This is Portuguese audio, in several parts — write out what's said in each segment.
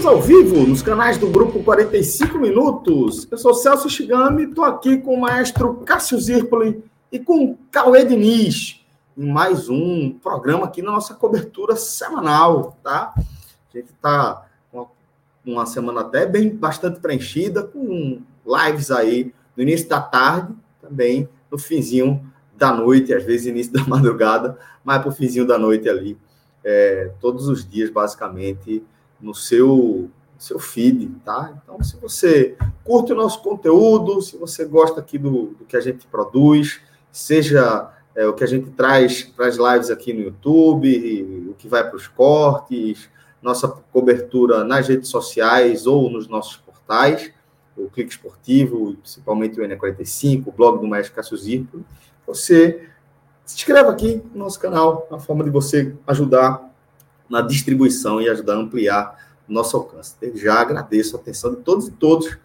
Estamos ao vivo nos canais do Grupo 45 Minutos. Eu sou Celso Shigami, estou aqui com o maestro Cássio Zirpoli e com Cauê Diniz em mais um programa aqui na nossa cobertura semanal, tá? A gente está com uma semana até bem bastante preenchida, com lives aí no início da tarde, também no finzinho da noite, às vezes início da madrugada, mas para o finzinho da noite ali, é, todos os dias, basicamente no seu, seu feed, tá? Então, se você curte o nosso conteúdo, se você gosta aqui do, do que a gente produz, seja é, o que a gente traz para as lives aqui no YouTube, o que vai para os cortes, nossa cobertura nas redes sociais ou nos nossos portais, o Clique Esportivo, principalmente o N45, o blog do Maestro Cássio Zirco, você se inscreva aqui no nosso canal, a forma de você ajudar na distribuição e ajudar a ampliar nosso alcance. já agradeço a atenção de todos e todos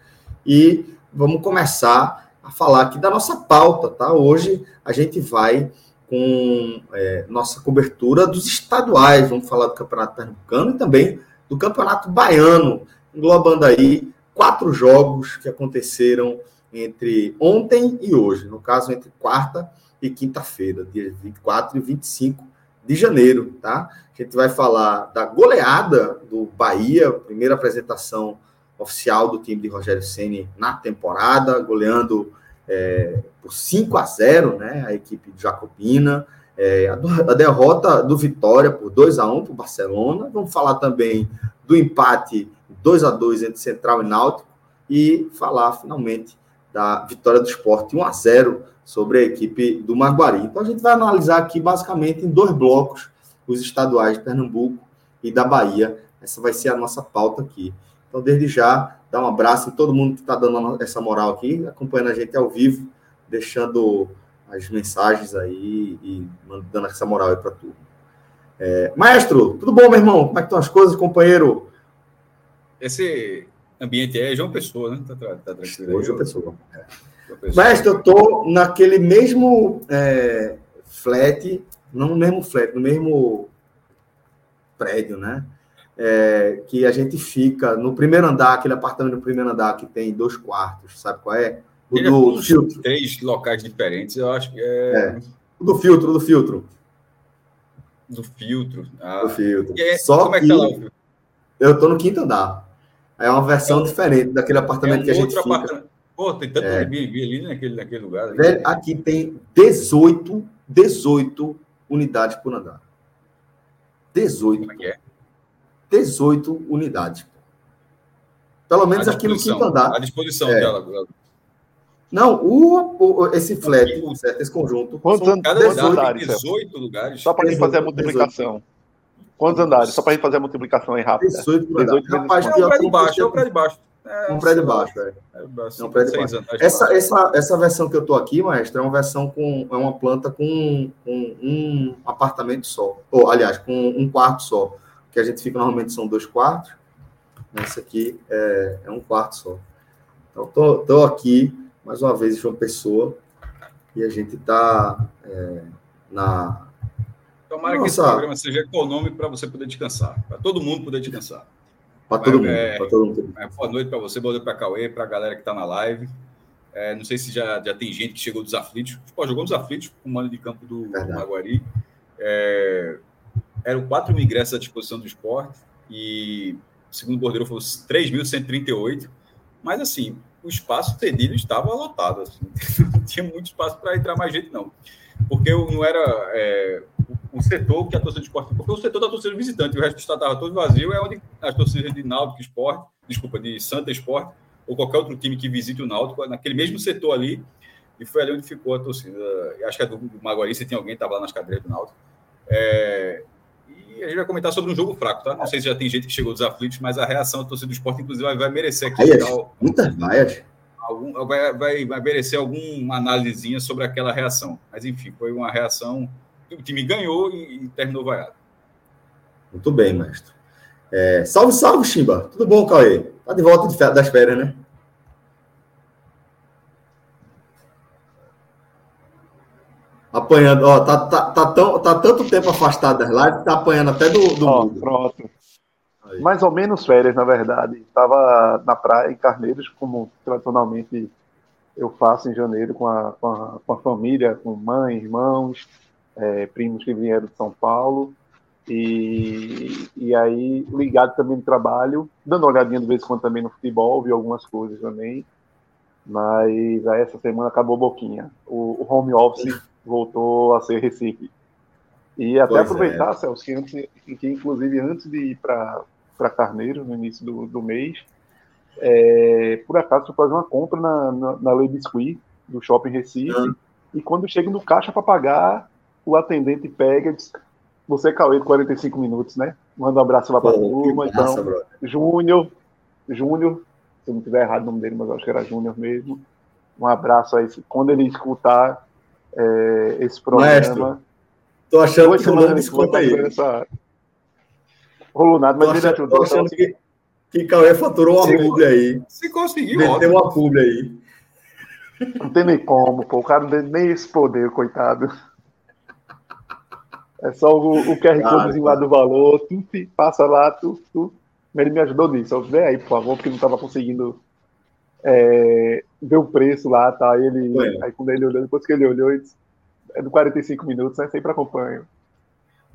e vamos começar a falar aqui da nossa pauta, tá? Hoje a gente vai com é, nossa cobertura dos estaduais, vamos falar do Campeonato Pernambucano e também do Campeonato Baiano, englobando aí quatro jogos que aconteceram entre ontem e hoje, no caso entre quarta e quinta-feira, dias 24 e 25 de janeiro, tá? A gente vai falar da goleada do Bahia, primeira apresentação oficial do time de Rogério Ceni na temporada, goleando é, por 5 a 0, né? A equipe de Jacobina. É, a, derrota do Vitória por 2 a 1 para o Barcelona. Vamos falar também do empate 2 a 2 entre Central e Náutico e falar finalmente da vitória do Esporte 1 a 0 sobre a equipe do Maguari. Então a gente vai analisar aqui basicamente em dois blocos os estaduais de Pernambuco e da Bahia. Essa vai ser a nossa pauta aqui. Então, desde já, dá um abraço em todo mundo que está dando essa moral aqui, acompanhando a gente ao vivo, deixando as mensagens aí e dando essa moral aí para tudo. É, maestro, tudo bom, meu irmão? Como é que estão as coisas, companheiro? Esse ambiente é João Pessoa, né? Tá, tá, tá tranquilo. João Pessoa. É. Mestre, eu tô naquele mesmo é, flat, não no mesmo flat, no mesmo prédio, né? É, que a gente fica no primeiro andar, aquele apartamento no primeiro andar que tem dois quartos, sabe qual é? O do, filtro. Três locais diferentes, eu acho que é... é. O do filtro, do filtro. Do filtro. Ah. Do filtro. É, Só como é que, tá lá? Eu tô no quinto andar. É uma versão é diferente daquele apartamento é um que a gente fica. Pô, tem tanto é. Airbnb ali naquele, naquele lugar. Ali. Velho, aqui tem 18, 18 unidades por andar. 18. Como é que é? 18 unidades. Pelo menos aqui no quinto andar. A disposição é. dela. Não, o, o, esse flat, certo? esse conjunto. Quantos andares? 18, 18 lugares. Só para a gente fazer a multiplicação. 18. Quantos andares? Só para a gente fazer a multiplicação aí rápida. 18 por 18 Rapaz, é o prédio baixo, é o prédio baixo. É, um prédio baixo, é. é um prédio baixo. Essa, essa, essa versão que eu estou aqui, maestro, é uma versão com. É uma planta com, com um apartamento só. Ou, aliás, com um quarto só. Que a gente fica normalmente são dois quartos. Esse aqui é, é um quarto só. Então, tô, tô aqui, mais uma vez, João Pessoa. E a gente está é, na. Tomara Nossa. que esse programa seja econômico para você poder descansar, para todo mundo poder descansar. Para todo, mundo, é, todo mundo. É, boa noite para você, boa noite para a Cauê, para a galera que está na live. É, não sei se já, já tem gente que chegou dos aflitos. Pô, jogou nos aflitos com o mano de campo do. Maguari. É, eram 4 mil ingressos à disposição do esporte e, segundo o bordeiro, foram 3.138. Mas, assim, o espaço cedido estava lotado. Assim. Não tinha muito espaço para entrar mais gente, não. Porque não era é, o setor que a torcida de esporte. Porque o setor da torcida visitante, o resto do estado estava todo vazio, é onde as torcidas de Náutico Esporte, desculpa, de Santa Esporte, ou qualquer outro time que visite o Náutico, naquele mesmo setor ali, e foi ali onde ficou a torcida. Acho que é do, do Maguari, se tem alguém que estava lá nas cadeiras do Náutico. É, e a gente vai comentar sobre um jogo fraco, tá? Não sei se já tem gente que chegou dos aflitos, mas a reação da torcida do esporte, inclusive, vai, vai merecer aqui. Muitas vaias. Algum, vai, vai, vai merecer alguma análisezinha sobre aquela reação. Mas, enfim, foi uma reação. O time ganhou e, e terminou vaiado. Muito bem, mestre. É, salve, salve, Chimba. Tudo bom, Cauê? Tá de volta de, das férias, né? Apanhando, ó, tá, tá, tá, tão, tá tanto tempo afastado das lives, tá apanhando até do. do ó, pronto. Aí. Mais ou menos férias, na verdade. Estava na praia, em Carneiros, como tradicionalmente eu faço em janeiro com a, com a, com a família, com mãe, irmãos, é, primos que vieram de São Paulo. E, e aí, ligado também no trabalho, dando uma olhadinha de vez em quando também no futebol, vi algumas coisas também. Mas aí essa semana acabou boquinha. O, o home office voltou a ser Recife. E até pois é. aproveitar, é. Celso, que, antes, que inclusive antes de ir para Carneiro, no início do, do mês, é, por acaso fui fazer uma compra na, na, na Lei Biscuit, do Shopping Recife, hum. e quando chego no caixa para pagar, o atendente pega e diz, você é Cauê de 45 minutos, né? Manda um abraço lá para a turma. Então, Júnior, Júnior, se eu não tiver errado o nome dele, mas acho que era Júnior mesmo. Um abraço aí. Quando ele escutar é, esse programa. Maestro, tô achando que rolou desconto aí. Essa... Rolou nada, mas ele ajudou. Tô achando então, que, que Cauê faturou uma publi aí. Se conseguiu, Meteu uma publi aí. Não tem nem como, pô. O cara não tem nem esse poder, coitado. É só o, o QR Code lá do valor, tu passa lá, tu, tu. Ele me ajudou nisso. Vê aí, por favor, porque não estava conseguindo é, ver o preço lá, tá? Aí ele, aí quando ele olhou, depois que ele olhou, ele disse, é do 45 minutos, né? Sempre acompanho.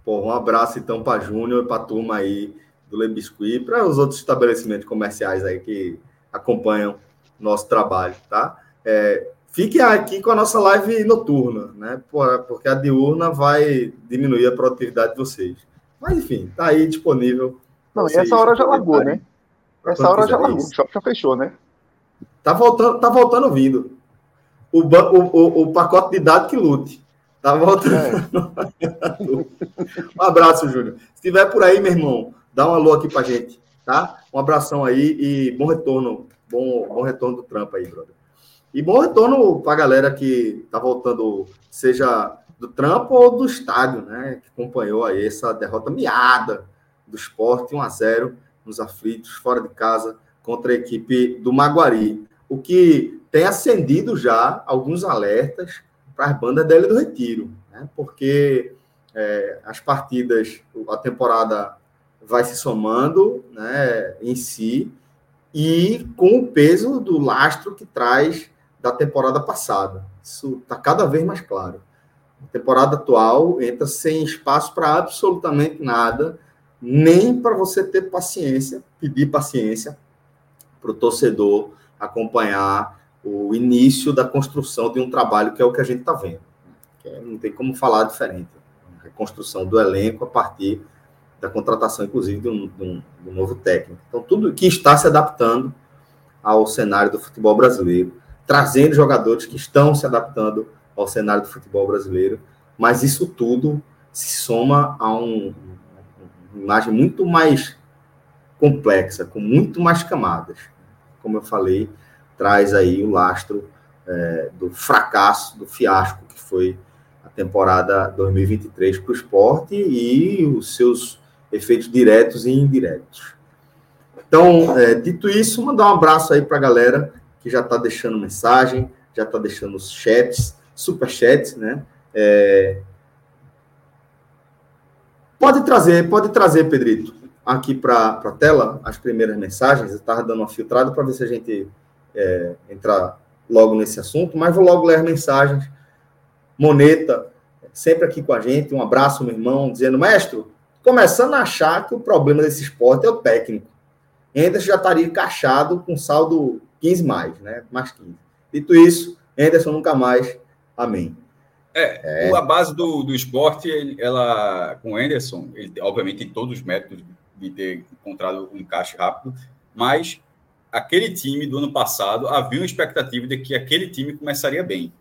Pô, um abraço então para Júnior e para a turma aí do Le Biscuit, para os outros estabelecimentos comerciais aí que acompanham nosso trabalho, tá? É, fique aqui com a nossa live noturna, né? Porque a diurna vai diminuir a produtividade de vocês. Mas enfim, tá aí disponível. Não, e essa hora já largou, né? Essa hora já largou, o shopping já fechou, né? Tá voltando, tá voltando vindo. O, o, o, pacote de dados que lute. Tá voltando. É. um abraço, Júnior. Se estiver por aí, meu irmão, dá um alô aqui pra gente, tá? Um abração aí e bom retorno. Bom, bom retorno do trampo aí, brother. E bom retorno pra galera que tá voltando, seja do trampo ou do estádio, né? Que acompanhou aí essa derrota miada do esporte, 1 a 0 nos aflitos, fora de casa, contra a equipe do Maguari o que tem acendido já alguns alertas para as bandas dele do Retiro, né? porque é, as partidas, a temporada vai se somando né, em si e com o peso do lastro que traz da temporada passada. Isso está cada vez mais claro. A temporada atual entra sem espaço para absolutamente nada, nem para você ter paciência, pedir paciência para o torcedor acompanhar o início da construção de um trabalho que é o que a gente está vendo. É, não tem como falar diferente. A reconstrução do elenco a partir da contratação, inclusive, de um, de um, de um novo técnico. Então, tudo que está se adaptando ao cenário do futebol brasileiro, trazendo jogadores que estão se adaptando ao cenário do futebol brasileiro, mas isso tudo se soma a um, uma imagem muito mais complexa, com muito mais camadas como eu falei, traz aí o lastro é, do fracasso, do fiasco que foi a temporada 2023 para o esporte e os seus efeitos diretos e indiretos. Então, é, dito isso, mandar um abraço aí para a galera que já está deixando mensagem, já está deixando os chats, super chats, né? É... Pode trazer, pode trazer, Pedrito aqui para a tela as primeiras mensagens. Eu estava dando uma filtrada para ver se a gente é, entrar logo nesse assunto, mas vou logo ler as mensagens. Moneta, sempre aqui com a gente. Um abraço, meu irmão, dizendo: Mestre, começando a achar que o problema desse esporte é o técnico. Ainda já estaria encaixado com saldo 15 mais, né? Mais 15. Dito isso, Henderson nunca mais. Amém. É, é. a base do, do esporte, ela, com o Henderson, ele obviamente tem todos os métodos de ter encontrado um encaixe rápido, mas aquele time do ano passado havia uma expectativa de que aquele time começaria bem.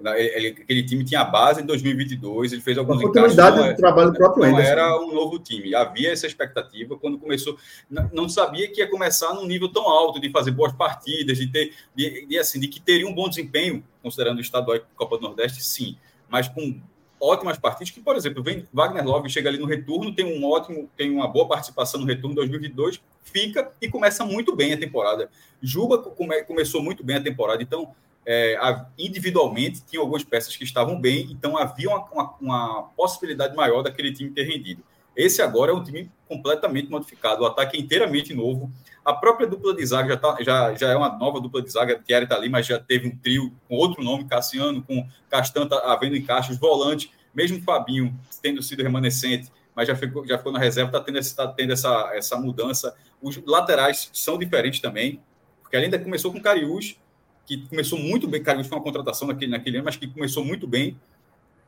Ele, aquele time tinha base em 2022, ele fez alguns encaixes. Não, do trabalho do próprio não era um novo time. Havia essa expectativa quando começou. Não, não, sabia que ia começar num nível tão alto de fazer boas partidas, de ter, de, de, assim, de que teria um bom desempenho, considerando o estadual e Copa do Nordeste, sim, mas com ótimas partidas. Que, por exemplo, vem Wagner Love chega ali no retorno, tem um ótimo, tem uma boa participação no retorno 2022, fica e começa muito bem a temporada. Juba come, começou muito bem a temporada, então é, individualmente tinha algumas peças que estavam bem, então havia uma, uma, uma, possibilidade maior daquele time ter rendido. Esse agora é um time completamente modificado, o ataque é inteiramente novo. A própria dupla de zaga já, tá, já, já é uma nova dupla de zaga, Thierry está ali, mas já teve um trio com outro nome, Cassiano, com Castan tá havendo encaixes, volante, mesmo Fabinho tendo sido remanescente, mas já ficou, já ficou na reserva, está tendo, essa, tá tendo essa, essa mudança. Os laterais são diferentes também, porque ainda começou com Cariús, que começou muito bem. Cara, foi uma contratação naquele, naquele ano, mas que começou muito bem.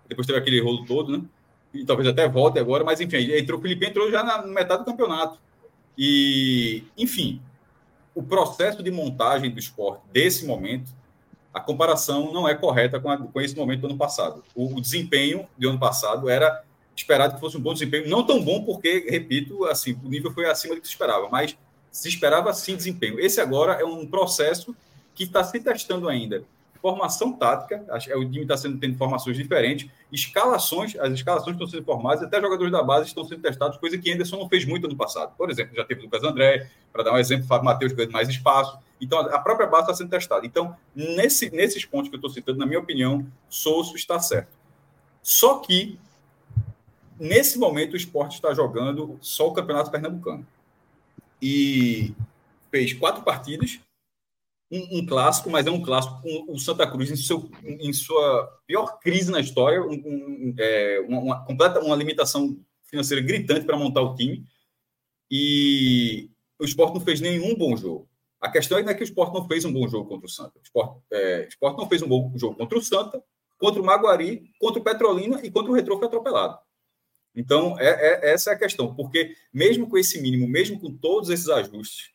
Depois teve aquele rolo todo, né? E talvez até volte agora, mas enfim, entrou, o Felipe entrou já na metade do campeonato. E, enfim, o processo de montagem do esporte desse momento, a comparação não é correta com, a, com esse momento do ano passado. O, o desempenho do ano passado era esperado que fosse um bom desempenho, não tão bom porque, repito, assim, o nível foi acima do que se esperava, mas se esperava sim desempenho. Esse agora é um processo que está se testando ainda. Formação tática, é, o time está sendo tendo formações diferentes, escalações, as escalações estão sendo formadas, até jogadores da base estão sendo testados, coisa que Anderson não fez muito no passado. Por exemplo, já teve o Lucas André, para dar um exemplo, Fábio Matheus ganhando mais espaço. Então, a própria base está sendo testada. Então, nesse, nesses pontos que eu estou citando, na minha opinião, Souza está certo. Só que, nesse momento, o esporte está jogando só o Campeonato Pernambucano. E fez quatro partidas, um, um, clássico, mas é um clássico com o Santa Cruz em, seu, em sua pior crise na história, um, um, é, uma, uma, completa uma limitação financeira gritante para montar o time. E o Sport não fez nenhum bom jogo. A questão é que o Sport não fez um bom jogo contra o Santa. O Sport, é, o Sport não fez um bom jogo contra o Santa, contra o Maguari, contra o Petrolina e contra o Retro foi atropelado. Então, é, é, essa é a questão, porque mesmo com esse mínimo, mesmo com todos esses ajustes,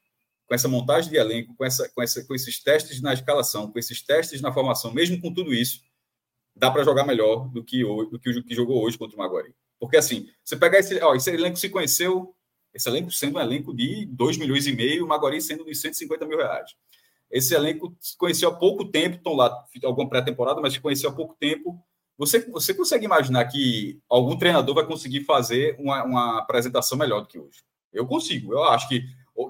com essa montagem de elenco, com, essa, com, essa, com esses testes na escalação, com esses testes na formação, mesmo com tudo isso, dá para jogar melhor do que, hoje, do que o que jogou hoje contra o Maguari. Porque assim, você pegar esse, ó, esse elenco se conheceu, esse elenco sendo um elenco de 2 milhões e meio, o Maguari sendo de 150 mil reais. Esse elenco se conheceu há pouco tempo, estão lá, alguma pré-temporada, mas se conheceu há pouco tempo. Você, você consegue imaginar que algum treinador vai conseguir fazer uma, uma apresentação melhor do que hoje? Eu consigo. Eu acho que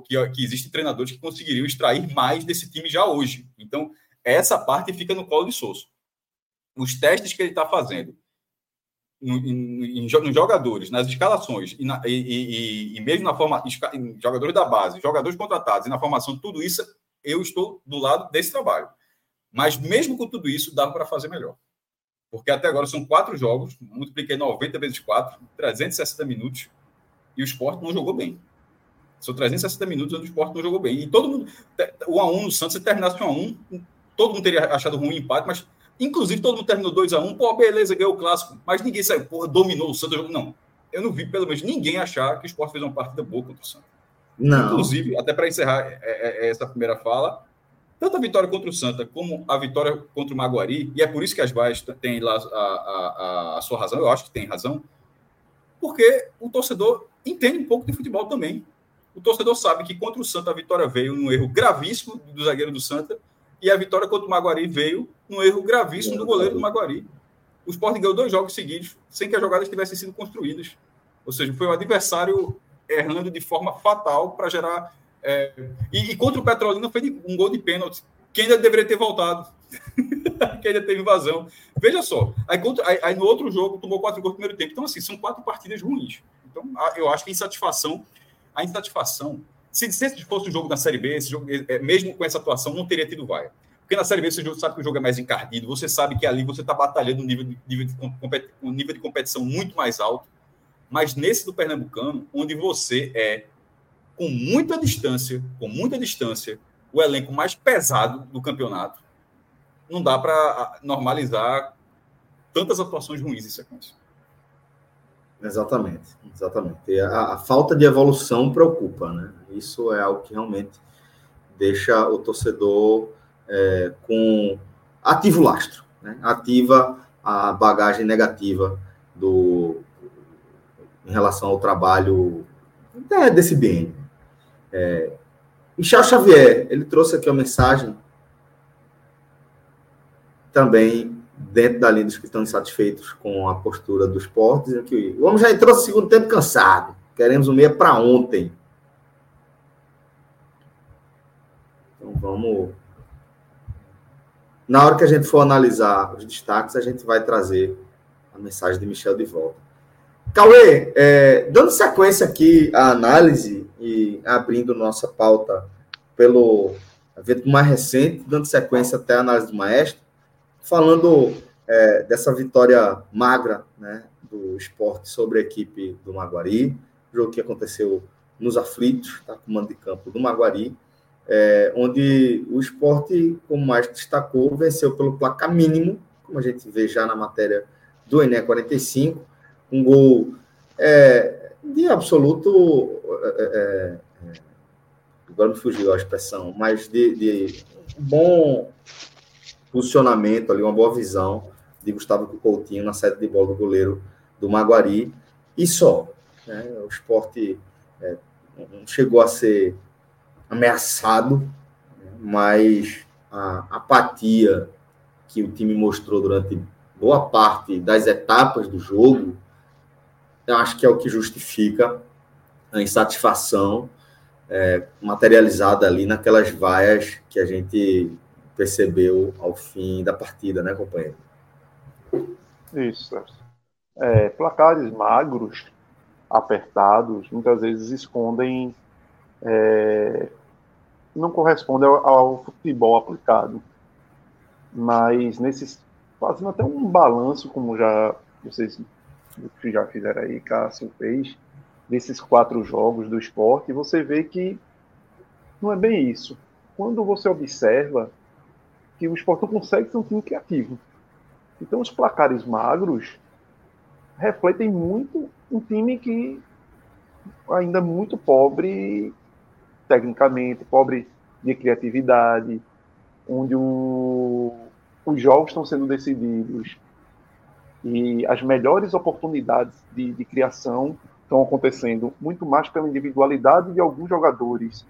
que, que existem treinadores que conseguiriam extrair mais desse time já hoje. Então, essa parte fica no colo de Souza. Os testes que ele está fazendo nos jogadores, nas escalações e, na, e, e, e, mesmo na forma, jogadores da base, jogadores contratados e na formação, tudo isso, eu estou do lado desse trabalho. Mas mesmo com tudo isso, dá para fazer melhor. Porque até agora são quatro jogos, multipliquei 90 vezes 4, 360 minutos, e o esporte não jogou bem. São 360 minutos onde o esporte não jogou bem. E todo mundo. O 1x1 no Santos, se terminasse com 1x1, todo mundo teria achado ruim o empate, mas inclusive todo mundo terminou 2x1. Pô, beleza, ganhou o clássico. Mas ninguém saiu, porra, dominou o Santos. Não. Eu não vi, pelo menos, ninguém achar que o esporte fez uma partida boa contra o Santos. Não. Inclusive, até para encerrar é, é, é, essa primeira fala, tanto a vitória contra o Santa como a vitória contra o Maguari, e é por isso que as baixas têm lá a, a, a, sua razão, eu acho que tem razão, porque o torcedor entende um pouco de futebol também o torcedor sabe que contra o Santa a vitória veio num erro gravíssimo do zagueiro do Santa e a vitória contra o Maguari veio num erro gravíssimo do goleiro do Maguari. O Sport ganhou dois jogos seguidos sem que as jogadas tivessem sido construídas. Ou seja, foi o adversário errando de forma fatal para gerar. É... E, e, contra o Petrolina foi um gol de pênalti, que ainda deveria ter voltado, que ainda teve invasão. Veja só, aí, contra, aí, aí, no outro jogo tomou quatro gols no primeiro tempo. Então, assim, são quatro partidas ruins. Então, eu acho que a insatisfação a insatisfação. Se, se fosse um jogo da Série B, esse jogo, é, mesmo com essa atuação, não teria tido vaia. Porque na Série B você sabe que o jogo é mais encardido, você sabe que ali você está batalhando um nível de, nível, de, um nível de competição muito mais alto. Mas nesse do Pernambucano, onde você é com muita distância, com muita distância o elenco mais pesado do campeonato, não dá para normalizar tantas atuações ruins em sequência. Exatamente, exatamente. A, a, falta de evolução preocupa, né? Isso é algo que realmente deixa o torcedor é, com ativo lastro, né? ativa a bagagem negativa do em relação ao trabalho é, desse bem. É, Michel Xavier, ele trouxe aqui uma mensagem também dentro da linha dos que estão insatisfeitos com a postura do esporte, dizendo que o homem já entrou no segundo tempo cansado. Queremos o meia para ontem. Então vamos. Na hora que a gente for analisar os destaques, a gente vai trazer a mensagem de Michel de volta. Cauê, é, dando sequência aqui à análise e abrindo nossa pauta pelo evento mais recente, dando sequência até a análise do maestro, falando é, dessa vitória magra né, do esporte sobre a equipe do Maguari, jogo que aconteceu nos aflitos, tá, comando de campo do Maguari, é, onde o esporte, como mais destacou, venceu pelo placar mínimo, como a gente vê já na matéria do Ené 45, um gol é, de absoluto. É, é, é, agora me fugiu a expressão, mas de, de bom posicionamento ali, uma boa visão de Gustavo Coutinho na saída de bola do goleiro do Maguari e só. Né? O esporte é, chegou a ser ameaçado, mas a apatia que o time mostrou durante boa parte das etapas do jogo, eu acho que é o que justifica a insatisfação é, materializada ali naquelas vaias que a gente percebeu ao fim da partida, né, companheiro? Isso. É, placares magros, apertados, muitas vezes escondem. É, não correspondem ao, ao, futebol aplicado. Mas nesses. Fazendo até um balanço, como já vocês já fizeram aí, Cássio fez, desses quatro jogos do esporte, você vê que não é bem isso. Quando você observa que o esporte não consegue ser um time criativo. Então, os placares magros refletem muito um time que ainda muito pobre tecnicamente, pobre de criatividade, onde o, os jogos estão sendo decididos e as melhores oportunidades de, de criação estão acontecendo muito mais pela individualidade de alguns jogadores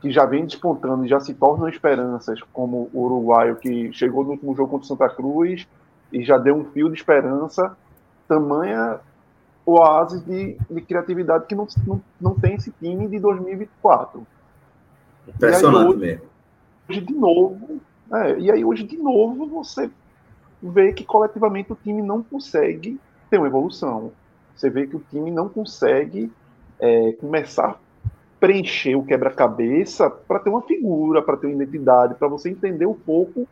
que já vem despontando e já se tornam esperanças, como o uruguaio que chegou no último jogo contra o Santa Cruz e já deu um fio de esperança, tamanha oásis de, de criatividade que não, não, não tem esse time de 2024. Impressionante hoje, mesmo. Hoje de novo, é, e aí hoje de novo você vê que coletivamente o time não consegue ter uma evolução. Você vê que o time não consegue é, começar preencher o quebra-cabeça para ter uma figura, para ter uma identidade, para você entender um pouco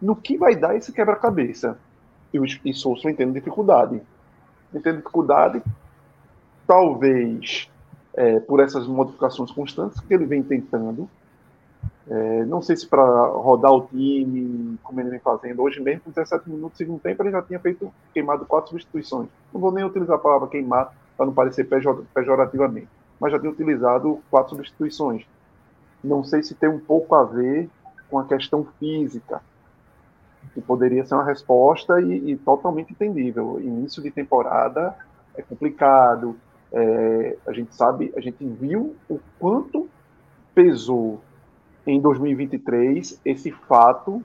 no que vai dar esse quebra-cabeça. E, e Souza entende dificuldade. Entende dificuldade, talvez é, por essas modificações constantes que ele vem tentando. É, não sei se para rodar o time, como ele vem fazendo. Hoje mesmo, com 17 minutos de segundo tempo, ele já tinha feito queimado quatro substituições. Não vou nem utilizar a palavra queimar para não parecer pejorativamente mas já tem utilizado quatro substituições. Não sei se tem um pouco a ver com a questão física, que poderia ser uma resposta e, e totalmente entendível. Início de temporada é complicado. É, a gente sabe, a gente viu o quanto pesou em 2023 esse fato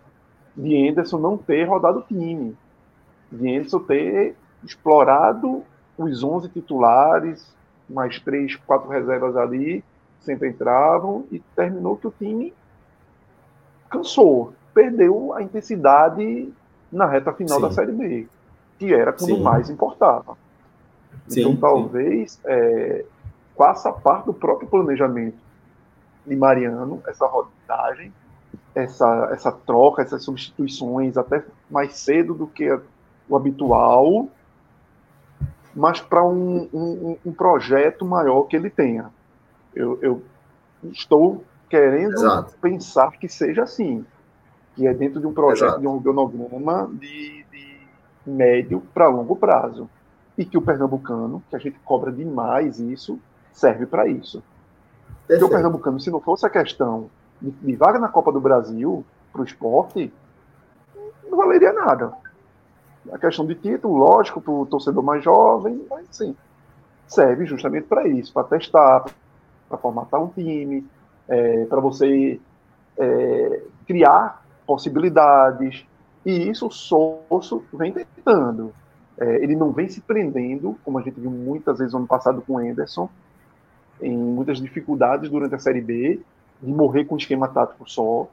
de Anderson não ter rodado o time, de Anderson ter explorado os 11 titulares, mais três, quatro reservas ali, sempre entravam, e terminou que o time cansou, perdeu a intensidade na reta final sim. da Série B, que era quando sim. mais importava. Sim, então, talvez, é, faça parte do próprio planejamento de Mariano, essa rodagem, essa, essa troca, essas substituições, até mais cedo do que o habitual, mas para um, um, um, projeto maior que ele tenha. Eu, eu estou querendo Exato. pensar que seja assim, que é dentro de um projeto, Exato. de um organograma de, de médio para longo prazo. E que o pernambucano, que a gente cobra demais isso, serve para isso. Perfeito. Porque o pernambucano, se não fosse a questão de, de vaga na Copa do Brasil para o esporte, não valeria nada. A questão de título, lógico, para o torcedor mais jovem, mas sim, serve justamente para isso, para testar, para formatar um time, é, para você é, criar possibilidades. E isso o Sosso vem tentando. É, ele não vem se prendendo, como a gente viu muitas vezes no ano passado com o Anderson, em muitas dificuldades durante a Série B, de morrer com esquema tático só.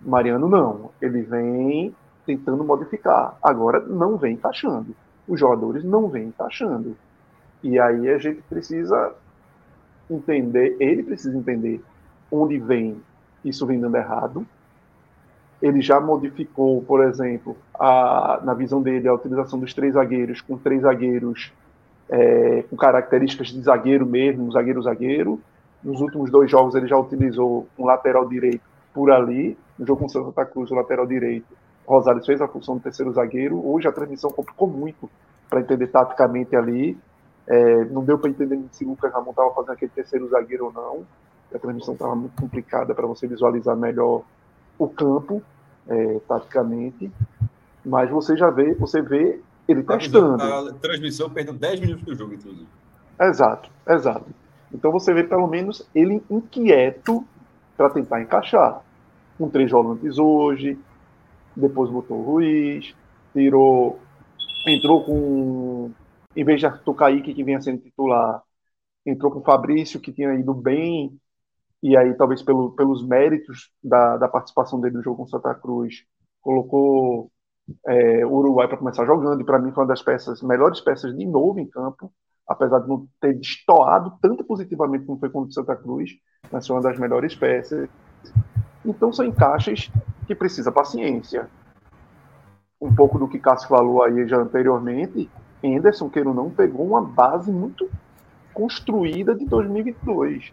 Mariano não. Ele vem tentando modificar. Agora não vem encaixando. Os jogadores não vêm encaixando. E aí a gente precisa entender, ele precisa entender onde vem isso vem dando errado. Ele já modificou, por exemplo, a, na visão dele, a utilização dos três zagueiros com três zagueiros é, com características de zagueiro mesmo, zagueiro-zagueiro. Nos últimos dois jogos ele já utilizou um lateral direito por ali. No jogo com o Santa Cruz, o lateral direito, Rosário fez a função do terceiro zagueiro. Hoje a transmissão complicou muito para entender taticamente ali. É, não deu para entender se o Lucas Ramon estava fazendo aquele terceiro zagueiro ou não. A transmissão estava muito complicada para você visualizar melhor o campo, é, taticamente. Mas você já vê, você vê ele testando. A transmissão perdeu 10 minutos do jogo, inclusive. Exato, exato. Então você vê pelo menos ele inquieto para tentar encaixar. Com três volantes hoje, depois botou o Ruiz, tirou, entrou com em vez de Arthur Kaique, que vinha sendo titular, entrou com o Fabrício, que tinha ido bem, e aí talvez pelo, pelos méritos da, da participação dele no jogo com Santa Cruz, colocou é, o Uruguai para começar jogando, e para mim foi uma das peças, melhores peças de novo em campo, apesar de não ter destoado tanto positivamente como foi contra o Santa Cruz, mas foi uma das melhores peças. Então são encaixes que precisa paciência. Um pouco do que Cássio falou aí já anteriormente, Henderson, queira ou não, pegou uma base muito construída de 2022.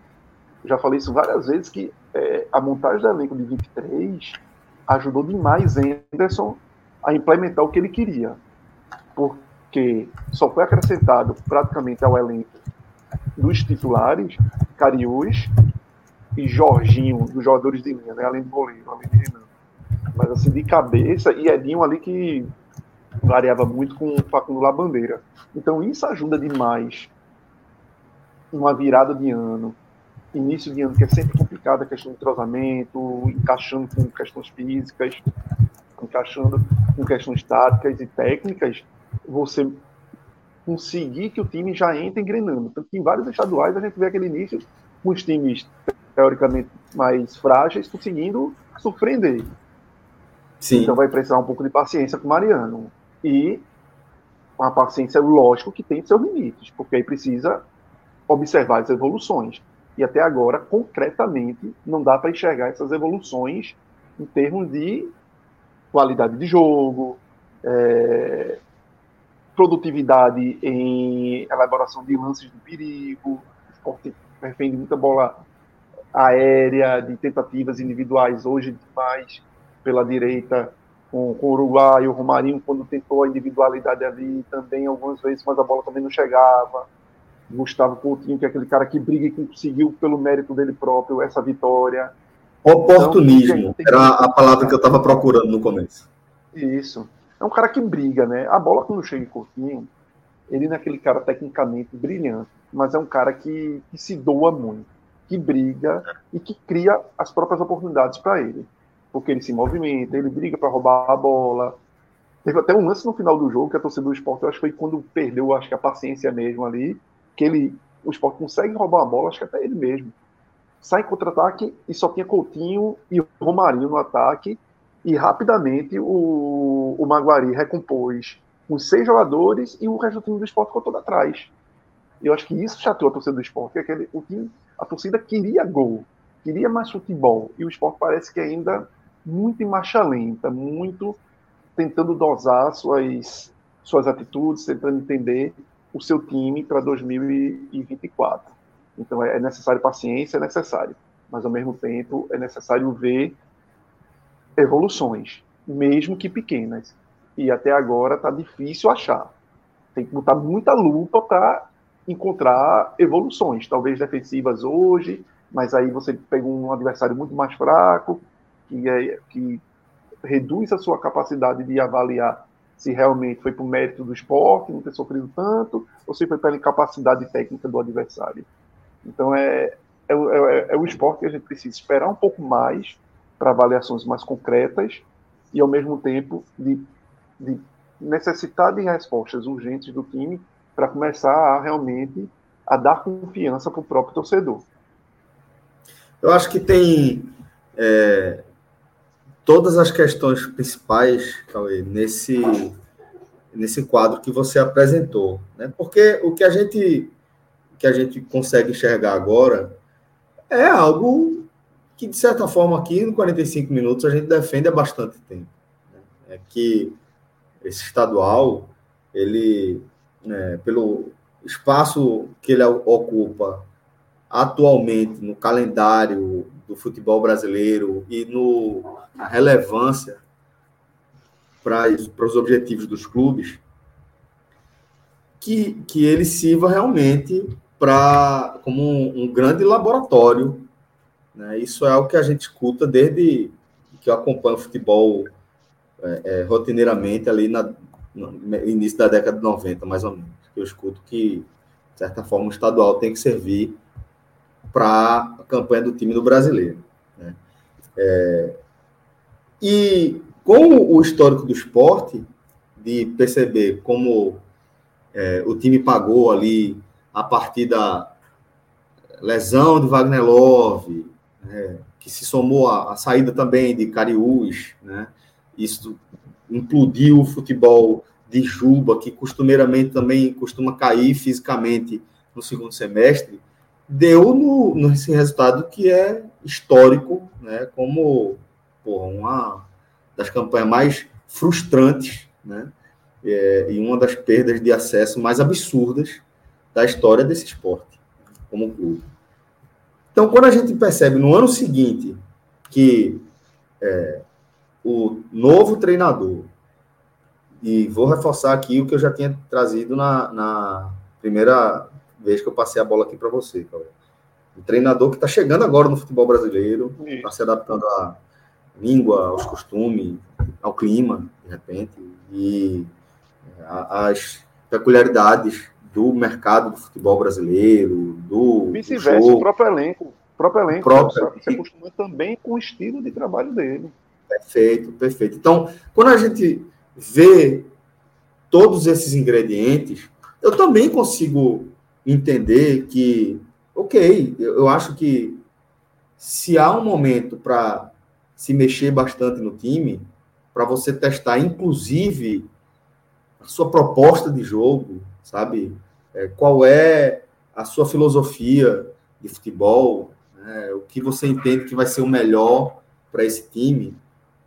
Eu já falei isso várias vezes que é, a montagem do elenco de 23 ajudou demais Henderson a implementar o que ele queria. Porque só foi acrescentado praticamente ao elenco dos titulares Cariús e Jorginho, dos jogadores de linha, né? além do goleiro, além de Renan. Mas assim, de cabeça, e Edinho ali que variava muito com o Facundo Labandeira. Então isso ajuda demais uma virada de ano, início de ano que é sempre complicado, a questão do entrosamento, encaixando com questões físicas, encaixando com questões táticas e técnicas, você conseguir que o time já entre engrenando. Tanto que em vários estaduais a gente vê aquele início com os times teoricamente mais frágeis conseguindo surpreender. Sim. Então vai precisar um pouco de paciência com o Mariano. E uma paciência, lógico, que tem seus limites, porque aí precisa observar as evoluções. E até agora, concretamente, não dá para enxergar essas evoluções em termos de qualidade de jogo, é, produtividade em elaboração de lances de perigo, esporte de muita bola aérea, de tentativas individuais hoje demais pela direita com, com o Uruguai, o Romarinho, quando tentou a individualidade ali também, algumas vezes, mas a bola também não chegava. Gustavo Coutinho, que é aquele cara que briga e que conseguiu, pelo mérito dele próprio, essa vitória. Oportunismo então, era a palavra que eu estava procurando no começo. Isso. É um cara que briga, né? A bola, quando chega em Coutinho, ele não é aquele cara tecnicamente brilhante, mas é um cara que, que se doa muito, que briga e que cria as próprias oportunidades para ele porque ele se movimenta, ele briga para roubar a bola. Teve até um lance no final do jogo que a torcida do esporte, eu acho que foi quando perdeu, acho que a paciência mesmo ali, que ele, o esporte consegue roubar a bola, acho que até ele mesmo. Sai contra-ataque e só tinha Coutinho e Romarinho no ataque, e rapidamente o, o Maguari recompôs com seis jogadores e o resto do time do esporte ficou todo atrás. Eu acho que isso chateou a torcida do esporte, que o a torcida queria gol, queria mais futebol, e o esporte parece que ainda muito em marcha lenta, muito tentando dosar suas, suas atitudes, tentando entender o seu time para 2024. Então é necessário paciência, é necessário. mas ao mesmo tempo é necessário ver evoluções, mesmo que pequenas. E até agora está difícil achar. Tem que botar muita lupa para encontrar evoluções, talvez defensivas hoje, mas aí você pega um adversário muito mais fraco, que, é, que reduz a sua capacidade de avaliar se realmente foi por mérito do esporte, não ter sofrido tanto, ou se foi pela incapacidade técnica do adversário. Então é, é, é, é o esporte que a gente precisa esperar um pouco mais para avaliações mais concretas e, ao mesmo tempo, de, de necessidade de respostas urgentes do time para começar a realmente a dar confiança para o próprio torcedor. Eu acho que tem é, todas as questões principais, Cauê, nesse, nesse quadro que você apresentou. Né? Porque o que a gente que a gente consegue enxergar agora é algo que, de certa forma, aqui no 45 minutos a gente defende há bastante tempo. Né? É que esse estadual, ele, né, pelo espaço que ele ocupa atualmente no calendário do futebol brasileiro e no, na relevância para os objetivos dos clubes, que, que ele sirva realmente para como um, um, grande laboratório. Né? Isso é algo que a gente escuta desde que eu acompanho o futebol é, é, rotineiramente ali na, no início da década de 90, mais ou menos. Eu escuto que, de certa forma, o estadual tem que servir para a campanha do time do brasileiro. Né? É, e com o histórico do esporte, de perceber como é, o time pagou ali a partir da lesão de Wagner Love, né, que se somou à, saída também de Cariús, né, isso implodiu o futebol de Juba, que costumeiramente também costuma cair fisicamente no segundo semestre, deu no, nesse resultado que é histórico, né, como porra, uma das campanhas mais frustrantes, né, é, e uma das perdas de acesso mais absurdas da história desse esporte, como clube. Então, quando a gente percebe no ano seguinte que é, o novo treinador, e vou reforçar aqui o que eu já tinha trazido na, na primeira vez que eu passei a bola aqui para você, Cauê. Um treinador que está chegando agora no futebol brasileiro, está se adaptando à língua, aos costumes, ao clima, de repente, e às peculiaridades do mercado do futebol brasileiro, do. Vice-versa, o próprio elenco. O próprio elenco próprio... se acostuma também com o estilo de trabalho dele. Perfeito, perfeito. Então, quando a gente vê todos esses ingredientes, eu também consigo entender que, ok, eu acho que se há um momento para se mexer bastante no time, para você testar, inclusive, a sua proposta de jogo, sabe? É, qual é a sua filosofia de futebol, né? o que você entende que vai ser o melhor para esse time.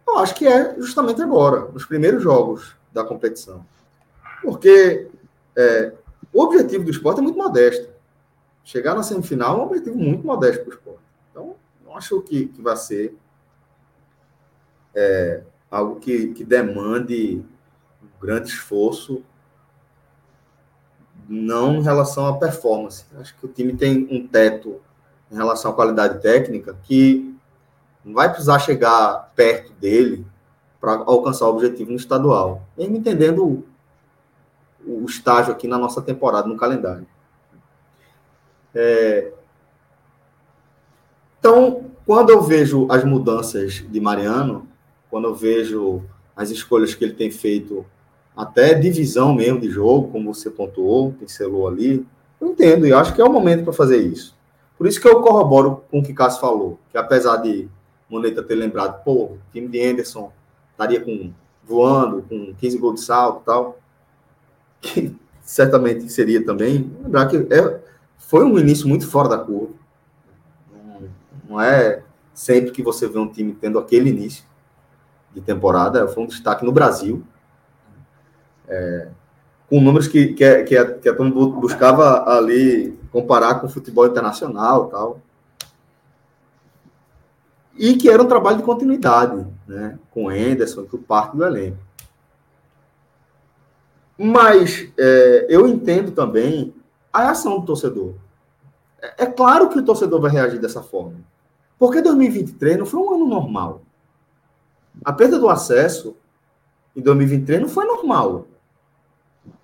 Eu acho que é justamente agora, nos primeiros jogos da competição. Porque é, o objetivo do esporte é muito modesto. Chegar na semifinal é um objetivo muito modesto para o esporte. Então, não acho que, que vai ser é, algo que, que demande um grande esforço não em relação à performance. Acho que o time tem um teto em relação à qualidade técnica que não vai precisar chegar perto dele para alcançar o objetivo no estadual. Mesmo entendendo o, estágio aqui na nossa temporada, no calendário. É... Então, quando eu vejo as mudanças de Mariano, quando eu vejo as escolhas que ele tem feito até divisão mesmo de jogo, como você pontuou, pincelou ali. Eu entendo, e acho que é o momento para fazer isso. Por isso que eu corroboro com o que Cássio falou, que apesar de Moneta ter lembrado, pô, o time de Anderson estaria com, voando, com 15 gols de salto e tal, que certamente seria também, lembrar que é, foi um início muito fora da curva. Não, é sempre que você vê um time tendo aquele início de temporada, foi um destaque no Brasil, é, com números que, que, a, que, a, que a buscava ali comparar com o futebol internacional tal. e que era um trabalho de continuidade, né? com Anderson, com parte do elenco. Mas é, eu entendo também a ação do torcedor. É, é claro que o torcedor vai reagir dessa forma. Porque 2023 não foi um ano normal. A perda do acesso em 2023 não foi normal.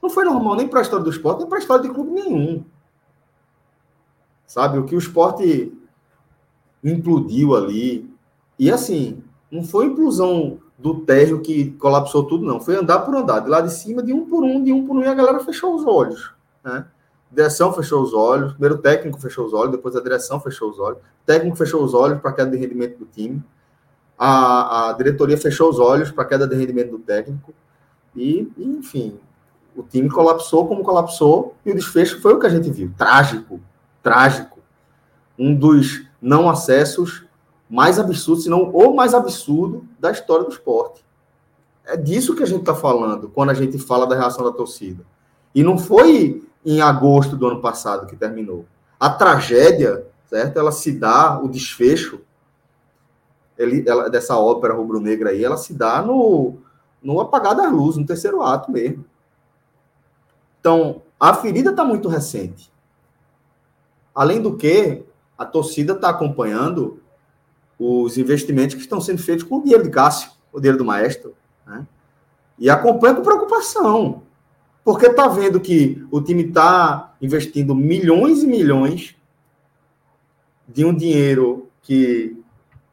Não foi normal nem para a história do esporte, nem para a história de clube nenhum. Sabe? O que o esporte implodiu ali. E assim, não foi implosão do térreo que colapsou tudo, não. Foi andar por andar, de lá de cima, de um por um, de um por um, e a galera fechou os olhos. Né? Direção fechou os olhos, primeiro o técnico fechou os olhos, depois a direção fechou os olhos, técnico fechou os olhos para a queda de rendimento do time, a, a diretoria fechou os olhos para a queda de rendimento do técnico, e, enfim, o time colapsou como colapsou, e o desfecho foi o que a gente viu. Trágico, trágico. Um dos não acessos mais absurdo, se não o mais absurdo da história do esporte. É disso que a gente está falando quando a gente fala da reação da torcida. E não foi em agosto do ano passado que terminou. A tragédia, certo? Ela se dá, o desfecho ele, ela, dessa ópera rubro-negra aí, ela se dá no, no apagar da luz, no terceiro ato mesmo. Então, a ferida está muito recente. Além do que, a torcida está acompanhando os investimentos que estão sendo feitos com o dinheiro de Cássio, o dinheiro do maestro, né? E acompanha com preocupação, porque está vendo que o time está investindo milhões e milhões de um dinheiro que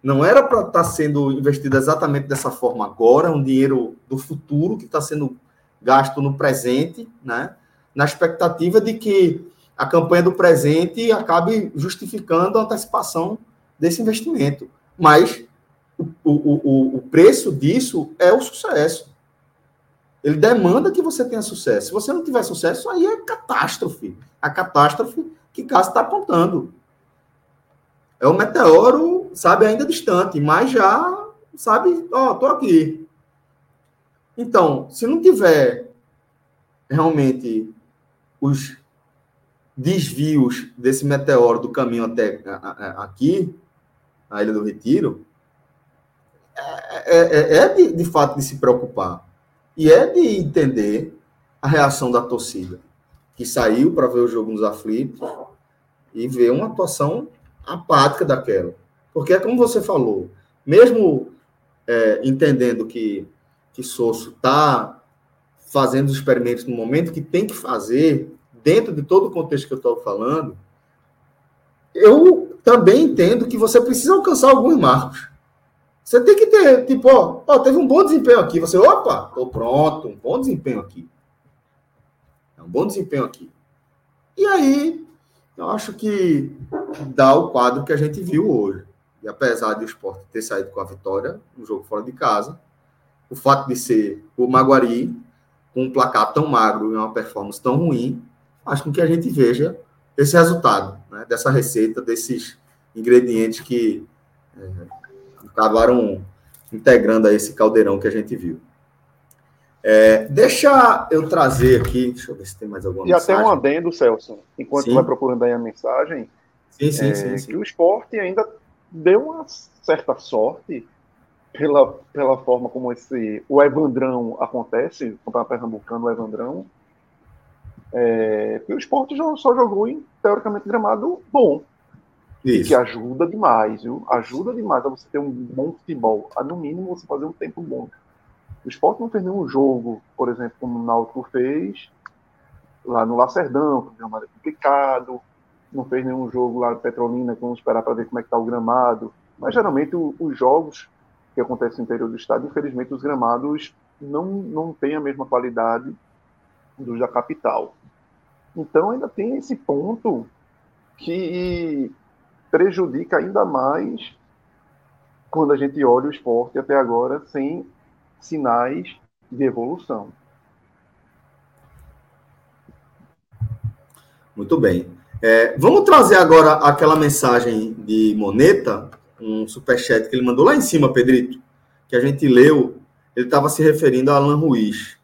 não era para estar tá sendo investido exatamente dessa forma agora, um dinheiro do futuro que está sendo gasto no presente, né? Na expectativa de que a campanha do presente acabe justificando a antecipação desse investimento. Mas o, o, o preço disso é o sucesso. Ele demanda que você tenha sucesso. Se você não tiver sucesso, aí é catástrofe. A catástrofe que Cássio está apontando. É o meteoro, sabe, ainda distante, mas já, sabe, ó, tô aqui. Então, se não tiver realmente os desvios desse meteoro do caminho até aqui, a Ilha do Retiro, é, é, é, é de, de fato de se preocupar. E é de entender a reação da torcida, que saiu para ver o jogo nos aflitos e ver uma atuação apática daquela. Porque é como você falou, mesmo é, entendendo que, que Sosso está fazendo os experimentos no momento que tem que fazer, dentro de todo o contexto que eu estou falando, eu também entendo que você precisa alcançar alguns marcos. Você tem que ter, tipo, ó, ó teve um bom desempenho aqui. Você, opa, tô pronto, um bom desempenho aqui. É um bom desempenho aqui. E aí, eu acho que dá o quadro que a gente viu hoje. E apesar de o esporte ter saído com a vitória no jogo fora de casa, o fato de ser o Maguari com um placar tão magro e uma performance tão ruim, com que a gente veja esse resultado, né, dessa receita, desses ingredientes que é, acabaram integrando a esse caldeirão que a gente viu. É, deixa eu trazer aqui, deixa eu ver se tem mais alguma e mensagem. E até um adendo, Celso, enquanto sim. vai procurando aí a mensagem, sim, sim, é, sim, sim, que o esporte ainda deu uma certa sorte pela, pela forma como esse o Evandrão acontece, o Pernambucano, o Evandrão, é, o esporte só jogou em, teoricamente, gramado bom. Isso. Que ajuda demais, viu? Ajuda demais a você ter um bom futebol. A, no mínimo, você fazer um tempo bom. O esporte não fez nenhum jogo, por exemplo, como o Náutico fez, lá no Lacerdão, que o gramado é complicado. Não fez nenhum jogo lá no Petrolina, que vamos esperar para ver como é que está o gramado. Mas, geralmente, o, os jogos que acontecem no interior do estado, infelizmente, os gramados não, não têm a mesma qualidade dos da capital. Então ainda tem esse ponto que prejudica ainda mais quando a gente olha o esporte até agora sem sinais de evolução. Muito bem. É, vamos trazer agora aquela mensagem de Moneta, um superchat que ele mandou lá em cima, Pedrito, que a gente leu. Ele estava se referindo a Alan Ruiz,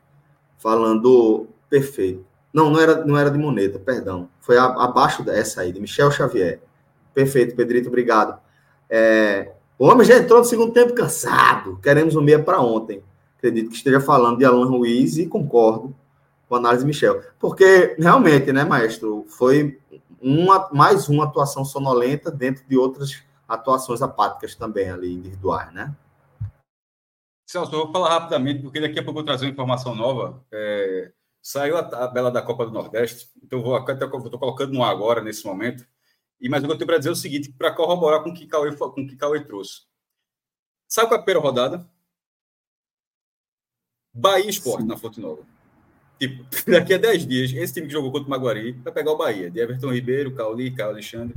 falando perfeito. Não, não era, não era de Moneta, perdão. Foi a, abaixo dessa aí, de Michel Xavier. Perfeito, Pedrito, obrigado. É, O homem já entrou no segundo tempo cansado. Queremos um meia para ontem. Acredito que esteja falando de Alan Ruiz e concordo com a análise de Michel. Porque, realmente, né, maestro, foi uma, mais uma atuação sonolenta dentro de outras atuações apáticas também ali, individuais, né? Celso, eu vou falar rapidamente, porque daqui a pouco eu vou trazer uma informação nova. É, saiu a tabela da Copa do Nordeste, então vou até estou colocando no agora, nesse momento. E que eu tenho para dizer é o seguinte, para corroborar com o que Cauê, com o que Cauê trouxe. Qual é a primeira rodada? Bahia Esporte Sim. na Fonte Nova. Tipo, daqui a 10 dias, esse time que jogou contra o Maguari vai pegar o Bahia, de Everton Ribeiro, Cauli, Caio Alexandre.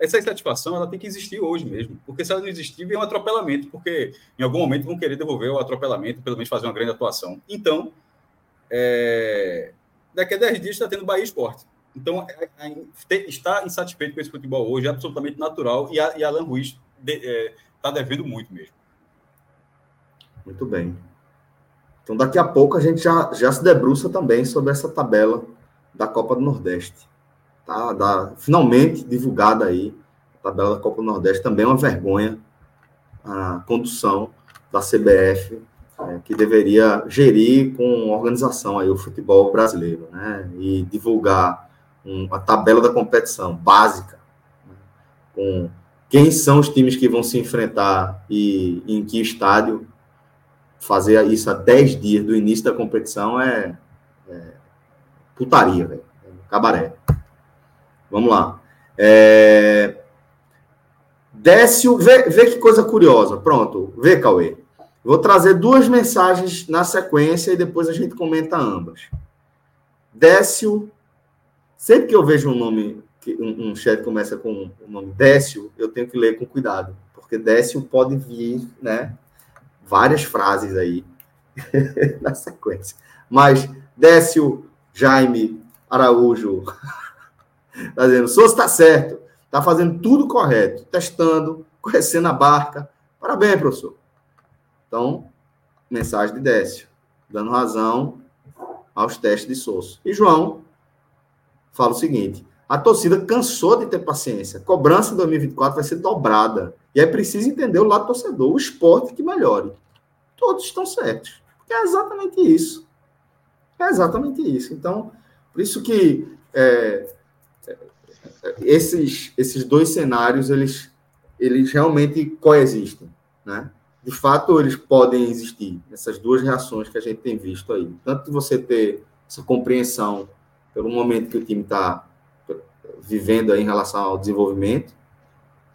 Essa insatisfação ela tem que existir hoje mesmo, porque se ela não existir, vem um atropelamento, porque em algum momento vão querer devolver o atropelamento, pelo menos fazer uma grande atuação. Então, é... daqui a 10 dias está tendo Bahia Esporte. Então, é, é, está insatisfeito com esse futebol hoje é absolutamente natural e, a, e Alan Ruiz está de, é, tá devendo muito mesmo. Muito bem. Então, daqui a pouco a gente já, já se debruça também sobre essa tabela da Copa do Nordeste. Tá? Da, finalmente divulgada aí, a tabela da Copa do Nordeste. Também é uma vergonha a condução da CBF, é, que deveria gerir com organização aí o futebol brasileiro, né? E divulgar um, a tabela da competição básica, né? com quem são os times que vão se enfrentar e em que estádio fazer isso a 10 dias do início da competição é, é putaria, velho. É cabaré. Vamos lá. É... Décio, vê, vê que coisa curiosa. Pronto, vê, Cauê. Vou trazer duas mensagens na sequência e depois a gente comenta ambas. Décio, sempre que eu vejo um nome, um, chat começa com o nome Décio, eu tenho que ler com cuidado, porque Décio pode vir, né? várias frases aí na sequência. Mas Décio Jaime Araújo está dizendo: Souza está certo, está fazendo tudo correto, testando, conhecendo a barca. Parabéns, professor. Então, mensagem de Décio, dando razão aos testes de Souza. E João fala o seguinte: a torcida cansou de ter paciência. Cobrança em 2024 vai ser dobrada. E é preciso entender o lado torcedor, o esporte que melhore. Todos estão certos. É exatamente isso. É exatamente isso. Então, por isso que é, esses, esses dois cenários, eles, eles realmente coexistem, né? De fato, eles podem existir, essas duas reações que a gente tem visto aí. Tanto você ter essa compreensão pelo momento que o time está vivendo em relação ao desenvolvimento,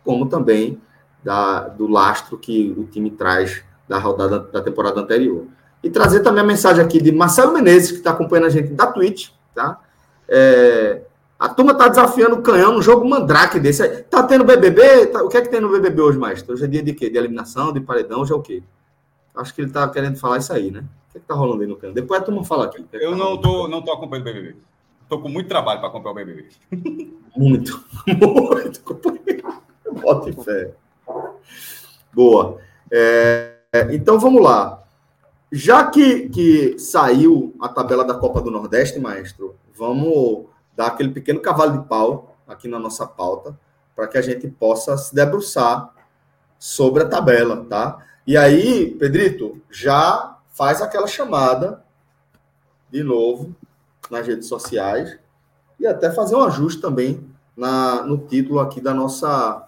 como também da, do lastro que o time traz da rodada da temporada anterior. E trazer também a mensagem aqui de Marcelo Menezes, que está acompanhando a gente da Twitch, tá? É, a turma está desafiando o canhão no jogo mandrake desse. Tá tendo BBB? Tá, o que é que tem no BBB hoje, mais? Hoje é dia de quê? De eliminação, de paredão, hoje é o quê? Acho que ele está querendo falar isso aí, né? O que é que tá rolando aí no canhão? Depois a turma fala aqui. É eu tá não, tô, não tô acompanhando o BBB. Tô com muito trabalho para acompanhar o BBB. Muito, muito. Bota fé. Boa. É, então vamos lá. Já que, que saiu a tabela da Copa do Nordeste, maestro, vamos dar aquele pequeno cavalo de pau aqui na nossa pauta, para que a gente possa se debruçar sobre a tabela, tá? E aí, Pedrito, já faz aquela chamada de novo nas redes sociais e até fazer um ajuste também na, no título aqui da nossa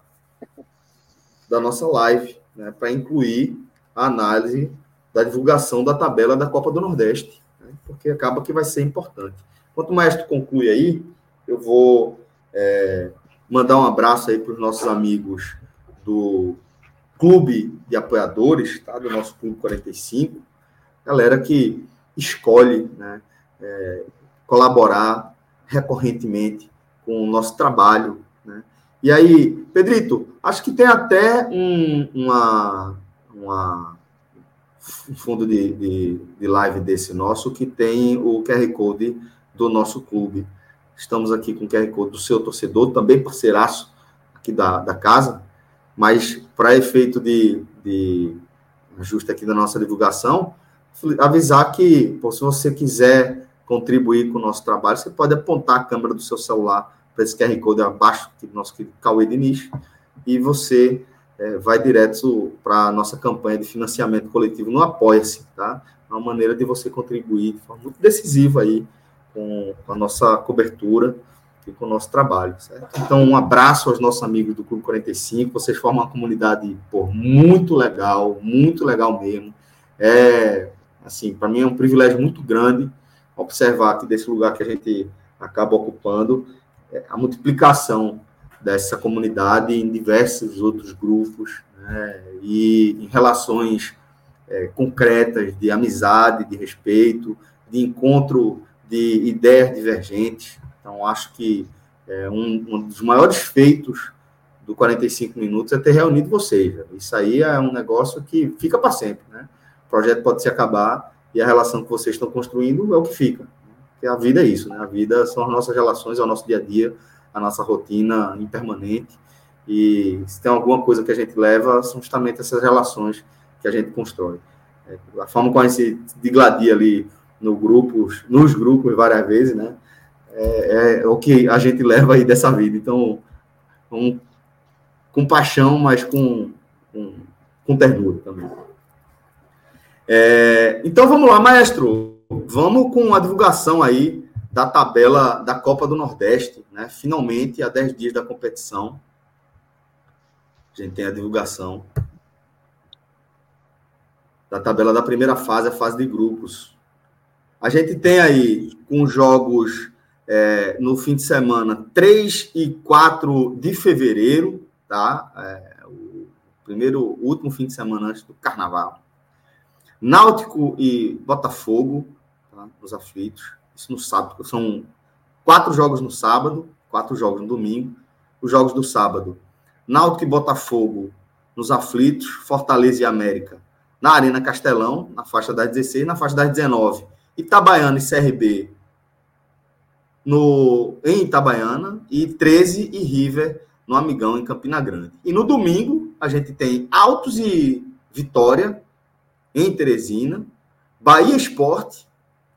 da nossa live, né, para incluir a análise da divulgação da tabela da Copa do Nordeste, né, porque acaba que vai ser importante. Quanto mais tu conclui aí, eu vou é, mandar um abraço aí para os nossos amigos do Clube de Apoiadores, tá? do nosso Clube 45, galera que escolhe né, é, colaborar recorrentemente com o nosso trabalho. Né? E aí, Pedrito, acho que tem até um, uma, uma, um fundo de, de, de live desse nosso que tem o QR Code do nosso clube. Estamos aqui com o QR Code do seu torcedor, também parceiraço aqui da, da casa, mas para efeito de, de ajuste aqui da nossa divulgação, avisar que, pô, se você quiser contribuir com o nosso trabalho, você pode apontar a câmera do seu celular para esse QR Code abaixo do nosso querido Cauê Diniz e você é, vai direto para a nossa campanha de financiamento coletivo no Apoia-se, tá? É uma maneira de você contribuir de forma muito decisiva aí com, a nossa cobertura e com o nosso trabalho, certo? Então, um abraço aos nossos amigos do Clube 45, vocês formam uma comunidade, pô, muito legal, muito legal mesmo. É, assim, para mim é um privilégio muito grande observar que desse lugar que a gente acaba ocupando, é, a multiplicação dessa comunidade em diversos outros grupos né, e em relações é, concretas de amizade, de respeito, de encontro de ideias divergentes. Então, acho que é, um, um, dos maiores feitos do 45 Minutos é ter reunido vocês. Isso aí é um negócio que fica para sempre. Né? O projeto pode se acabar e a relação que vocês estão construindo é o que fica. Porque a vida é isso, né? A vida são as nossas relações, é o nosso dia a dia, a nossa rotina impermanente. E se tem alguma coisa que a gente leva, são justamente essas relações que a gente constrói. É, a forma como a gente se digladia ali no grupos, nos grupos várias vezes, né? É, é, o que a gente leva aí dessa vida. Então, com paixão, mas com, com, com ternura também. É, então vamos lá, maestro. Vamos com a divulgação aí da tabela da Copa do Nordeste, né? Finalmente, há 10 dias da competição. A gente tem a divulgação da tabela da primeira fase, a fase de grupos. A gente tem aí, com jogos é, no fim de semana, 3 e 4 de fevereiro, tá? É, o primeiro, o último fim de semana antes do carnaval. Náutico e Botafogo, tá? nos aflitos. Isso no sábado. São quatro jogos no sábado, quatro jogos no domingo. Os jogos do sábado. Náutico e Botafogo nos aflitos, Fortaleza e América na Arena Castelão, na faixa das 16, na faixa das 19. Itabaiana e CRB no, em Itabaiana e 13 e River no Amigão, em Campina Grande. E no domingo, a gente tem Altos e Vitória, em Teresina, Bahia Esporte,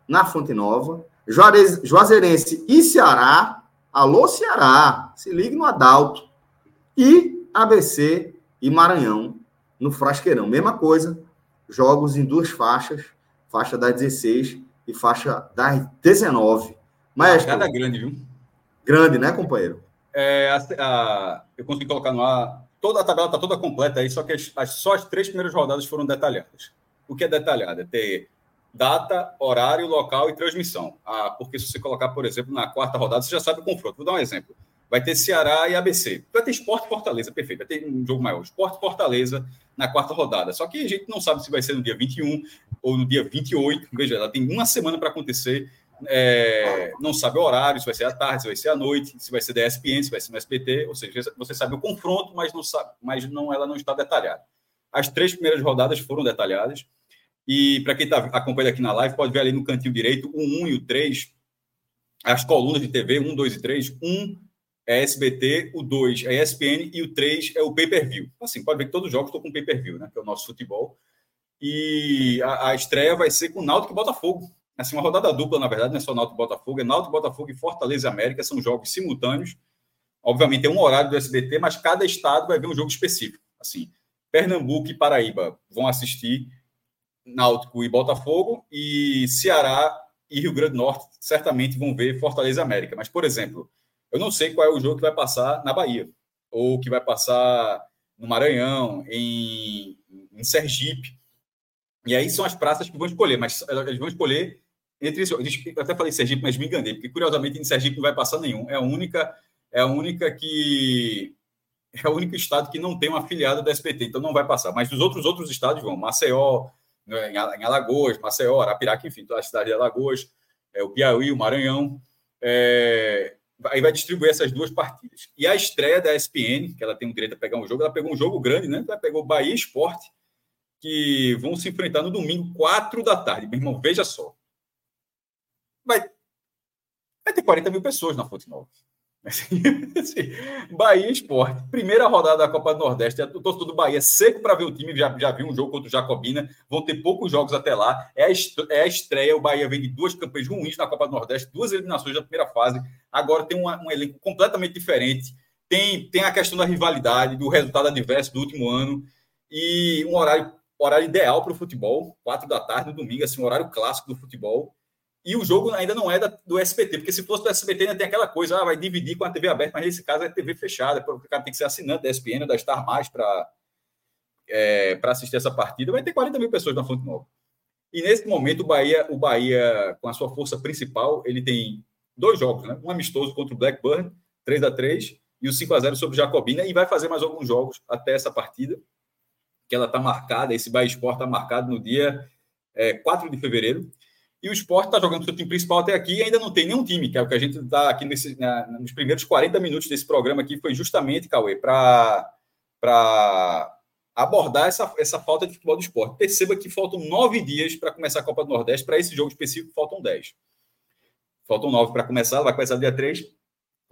na Fonte Nova, Juarez, Juazeirense e Ceará, alô Ceará, se ligue no Adalto, e ABC e Maranhão, no Frasqueirão. Mesma coisa, jogos em duas faixas, faixa das 16 e faixa das 19. Mas cada grande, viu? Grande, né, companheiro? É, a, a, eu consegui colocar no ar. Toda a tabela está toda completa aí, só que as, só as três primeiras rodadas foram detalhadas. O que é detalhado? É ter data, horário, local e transmissão. Ah, porque se você colocar, por exemplo, na quarta rodada, você já sabe o confronto. Vou dar um exemplo. Vai ter Ceará e ABC. Vai ter Esporte Fortaleza, perfeito. Vai ter um jogo maior. Esporte Fortaleza na quarta rodada. Só que a gente não sabe se vai ser no dia 21 ou no dia 28. Veja, ela tem uma semana para acontecer. É, não sabe o horário, se vai ser à tarde, se vai ser à noite, se vai ser da ESPN, se vai ser no SBT. Ou seja, você sabe o confronto, mas, não sabe, mas não, ela não está detalhada. As três primeiras rodadas foram detalhadas. E para quem está acompanhando aqui na live, pode ver ali no cantinho direito o 1 e o 3, as colunas de TV, 1, 2 e 3. 1 é SBT, o 2 é ESPN e o 3 é o pay-per-view. Assim, pode ver que todos os jogos estão com pay-per-view, né? Que é o nosso futebol. E a, a estreia vai ser com Náutico e Botafogo. Assim, uma rodada dupla, na verdade, não é só Náutico e Botafogo, é Náutico, Botafogo e Fortaleza e América, são jogos simultâneos. Obviamente, tem um horário do SBT, mas cada estado vai ver um jogo específico. Assim, Pernambuco e Paraíba vão assistir Náutico e Botafogo, e Ceará e Rio Grande do Norte certamente vão ver Fortaleza América. Mas, por exemplo, eu não sei qual é o jogo que vai passar na Bahia, ou que vai passar no Maranhão, em, em Sergipe. E aí são as praças que vão escolher, mas eles vão escolher entre Eu até falei Sergipe, mas me enganei, porque curiosamente em Sergipe não vai passar nenhum. É a única, é a única que é o único estado que não tem uma afiliada da SPT, então não vai passar. Mas dos outros outros estados vão, Maceió, né, em Alagoas, Maceió, Arapiraca, enfim, toda a cidade de Alagoas, é, o Piauí, o Maranhão. É, aí vai distribuir essas duas partidas. E a estreia da ESPN, que ela tem um direito a pegar um jogo, ela pegou um jogo grande, né? Ela pegou Bahia Esporte, que vão se enfrentar no domingo, quatro da tarde. Meu irmão, veja só. Vai, vai ter 40 mil pessoas na Fonte Nova. Assim, Bahia Esporte, primeira rodada da Copa do Nordeste. O torcedor do Bahia seco para ver o time, já, já viu um jogo contra o Jacobina. Vão ter poucos jogos até lá. É a, é a estreia. O Bahia vem de duas campanhas ruins na Copa do Nordeste, duas eliminações da primeira fase. Agora tem uma, um elenco completamente diferente. tem, tem a questão da rivalidade, do resultado adverso do último ano, e um horário, horário ideal para o futebol, quatro da tarde no domingo, assim, um horário clássico do futebol. E o jogo ainda não é da, do SBT, porque se fosse do SBT ainda tem aquela coisa, ah, vai dividir com a TV aberta, mas nesse caso é TV fechada, porque o cara tem que ser assinante da ESPN, da Star Mais para é, assistir essa partida, vai ter 40 mil pessoas na Fonte Nova. E nesse momento, o Bahia, o Bahia, com a sua força principal, ele tem dois jogos, né? Um amistoso contra o Blackburn, 3 a 3 e o 5 a 0 sobre o Jacobina, e vai fazer mais alguns jogos até essa partida, que ela está marcada, esse Bahia Sport está marcado no dia é, 4 de fevereiro. E o Sport está jogando seu time principal até aqui e ainda não tem nenhum time, que é o que a gente está aqui nesse, na, nos primeiros 40 minutos desse programa aqui, foi justamente, Cauê, para abordar essa, essa falta de futebol do esporte. Perceba que faltam nove dias para começar a Copa do Nordeste. Para esse jogo específico, faltam dez. Faltam nove para começar, vai começar dia três.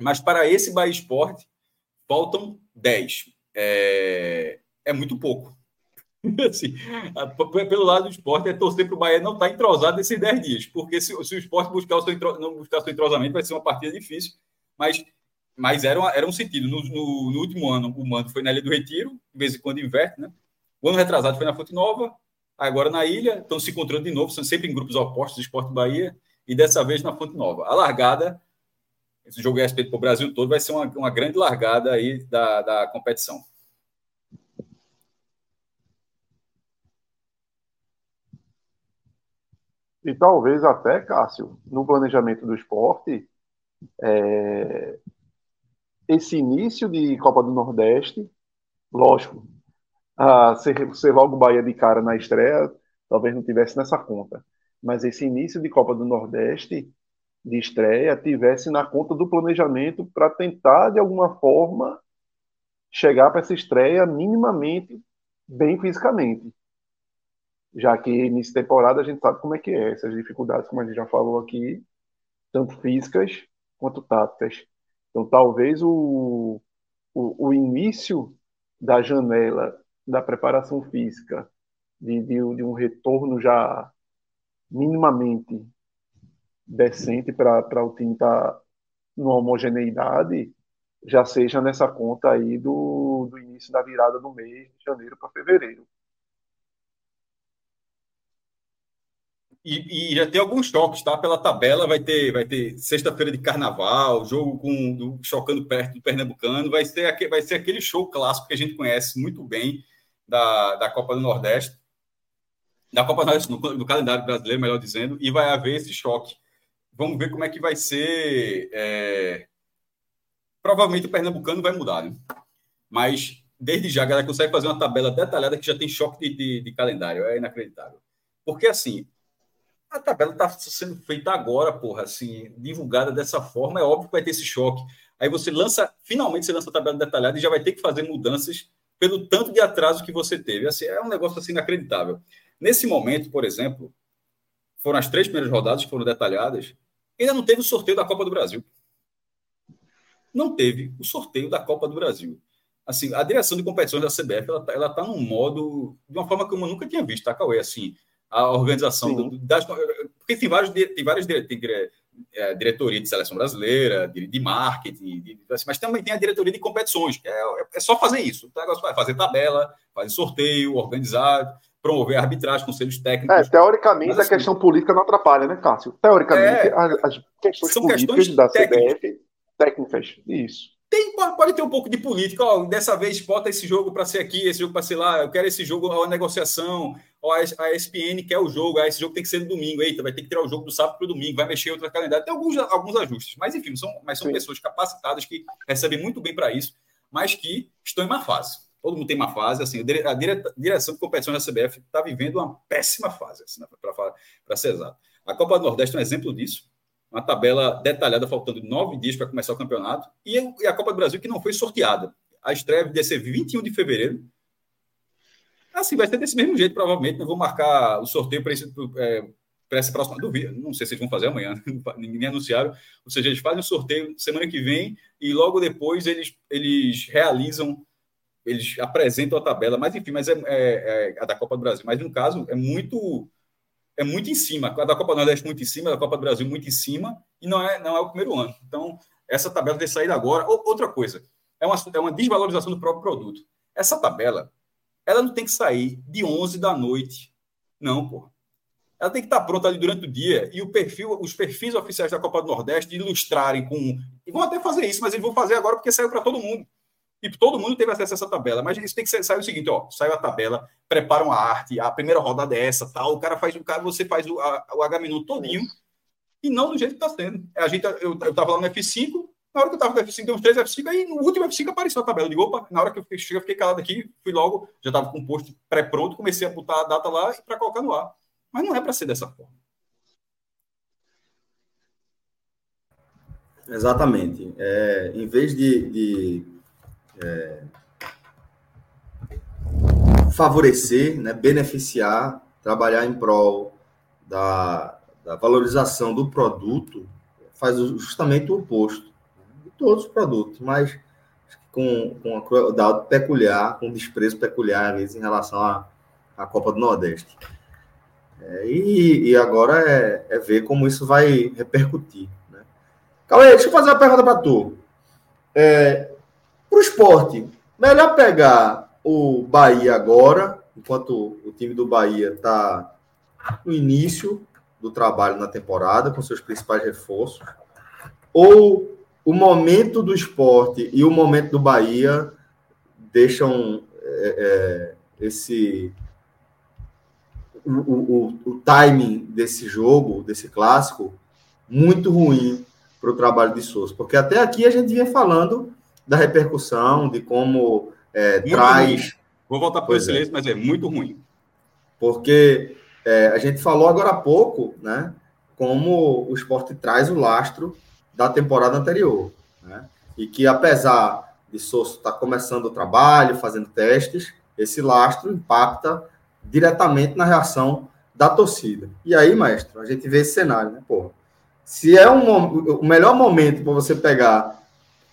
Mas para esse Bahia Esporte, faltam dez. É, é muito pouco. assim, pelo lado do esporte, é torcer para o Bahia não estar tá entrosado nesses dez dias. Porque se, se o esporte buscar o seu, não buscar seu entrosamento, vai ser uma partida difícil. Mas mas era, uma, era um sentido. No, no, no, último ano, o manto foi na Ilha do Retiro, de vez em quando inverte, né? O ano retrasado foi na Fonte Nova, agora na Ilha, estão se encontrando de novo, são sempre em grupos opostos, Esporte Bahia, e dessa vez na Fonte Nova. A largada, esse jogo é respeito para o Brasil todo, vai ser uma, uma grande largada aí da, da competição. E talvez até, Cássio, no planejamento do esporte, é, esse início de Copa do Nordeste, lógico, a ser, ser logo Bahia de cara na estreia, talvez não tivesse nessa conta. Mas esse início de Copa do Nordeste, de estreia, tivesse na conta do planejamento para tentar, de alguma forma, chegar para essa estreia minimamente bem fisicamente. Já que de temporada a gente sabe como é que é, essas dificuldades, como a gente já falou aqui, tanto físicas quanto táticas. Então, talvez o, o, o início da janela da preparação física, de, de, de um retorno já minimamente decente para o time estar tá numa homogeneidade, já seja nessa conta aí do, do início da virada do mês de janeiro para fevereiro. E, e, já tem alguns choques, tá? Pela tabela vai ter, vai ter sexta-feira de carnaval, jogo com do, chocando perto do Pernambucano, vai ser, aquele, vai ser aquele show clássico que a gente conhece muito bem da, da Copa do Nordeste, da Copa do Nordeste, no, calendário brasileiro, melhor dizendo, e vai haver esse choque. Vamos ver como é que vai ser. É... Provavelmente o Pernambucano vai mudar, né? Mas desde já a galera consegue fazer uma tabela detalhada que já tem choque de, de, de calendário, é inacreditável. Porque assim, a tabela está sendo feita agora, porra, assim, divulgada dessa forma, é óbvio que vai ter esse choque. Aí você lança, finalmente você lança a tabela detalhada e já vai ter que fazer mudanças pelo tanto de atraso que você teve. Assim, é um negócio assim inacreditável. Nesse momento, por exemplo, foram as três primeiras rodadas que foram detalhadas, ainda não teve o sorteio da Copa do Brasil. Não teve o sorteio da Copa do Brasil. Assim, a direção de competições da CBF, ela está ela tá num modo, de uma forma que eu nunca tinha visto, tá, Cauê? Assim, a organização do, das, porque tem vários tem várias tem, é, diretoria de seleção brasileira, de, de marketing, de, assim, mas também tem a diretoria de competições, que é, é só fazer isso. O negócio vai fazer tabela, fazer sorteio, organizar, promover arbitragem, conselhos técnicos. É, teoricamente assim, a questão política não atrapalha, né, Cássio? Teoricamente, é, as, questões são políticas questões da técnicas. CBF, técnicas, isso. Tem, pode ter um pouco de política. Ó, dessa vez, bota esse jogo para ser aqui, esse jogo para ser lá. Eu quero esse jogo, a negociação. Ó, a ESPN quer o jogo. Ah, esse jogo tem que ser no domingo. Eita, vai ter que tirar o jogo do sábado para o domingo. Vai mexer outro calendário. Tem alguns, alguns ajustes. Mas, enfim, são, mas são pessoas capacitadas que recebem muito bem para isso, mas que estão em má fase. Todo mundo tem uma fase. Assim, a direção de competição da CBF está vivendo uma péssima fase, assim, né, para ser exato. A Copa do Nordeste é um exemplo disso uma tabela detalhada, faltando nove dias para começar o campeonato, e a Copa do Brasil que não foi sorteada. A estreia deve ser 21 de fevereiro. Assim, vai ser desse mesmo jeito, provavelmente. Eu vou marcar o sorteio para esse, é, essa próxima. Dúvida, não sei se eles vão fazer amanhã, ninguém anunciaram. Ou seja, eles fazem o sorteio semana que vem e logo depois eles, eles realizam, eles apresentam a tabela. Mas enfim, mas é, é, é a da Copa do Brasil. Mas no caso, é muito é muito em cima. A da Copa do Nordeste muito em cima, a da Copa do Brasil muito em cima, e não é, não é o primeiro ano. Então, essa tabela tem saído agora. Outra coisa, é uma, é uma desvalorização do próprio produto. Essa tabela, ela não tem que sair de 11 da noite. Não, pô. Ela tem que estar pronta ali durante o dia e o perfil, os perfis oficiais da Copa do Nordeste ilustrarem com. E vão até fazer isso, mas eles vão fazer agora porque saiu para todo mundo. Tipo, todo mundo teve acesso a essa tabela, mas isso tem que sair o seguinte, ó, saiu a tabela, preparam a arte, a primeira rodada é essa, tal, o cara faz o cara, você faz o, o H todinho, e não do jeito que está sendo. A gente, eu, eu tava lá no F5, na hora que eu tava no F5, tem uns três F5, aí no último F5 apareceu a tabela. Eu digo, opa, na hora que eu cheguei, eu fiquei calado aqui, fui logo, já tava com o posto pré-pronto, comecei a botar a data lá para colocar no ar. Mas não é para ser dessa forma. Exatamente. É, em vez de, de é, favorecer, né, beneficiar, trabalhar em prol da, da valorização do produto, faz justamente o oposto todos os produtos, mas com, com a crueldade peculiar, com desprezo peculiar, às vezes, em relação à, à Copa do Nordeste. É, e, e, agora é, é, ver como isso vai repercutir. Né? Cauê, deixa eu fazer uma pergunta para tu. É, para o esporte, melhor pegar o Bahia agora, enquanto o time do Bahia está no início do trabalho na temporada, com seus principais reforços, ou o momento do esporte e o momento do Bahia deixam é, é, esse o, o, o, timing desse jogo, desse clássico, muito ruim para o trabalho de Souza. Porque até aqui a gente vinha falando da repercussão, de como é, traz. Ruim. Vou voltar para o silêncio, é. mas é muito ruim. Porque é, a gente falou agora há pouco, né? Como o esporte traz o lastro da temporada anterior. Né? E que apesar de Souza estar tá começando o trabalho, fazendo testes, esse lastro impacta diretamente na reação da torcida. E aí, maestro, a gente vê esse cenário, né? Porra, se é um, o melhor momento para você pegar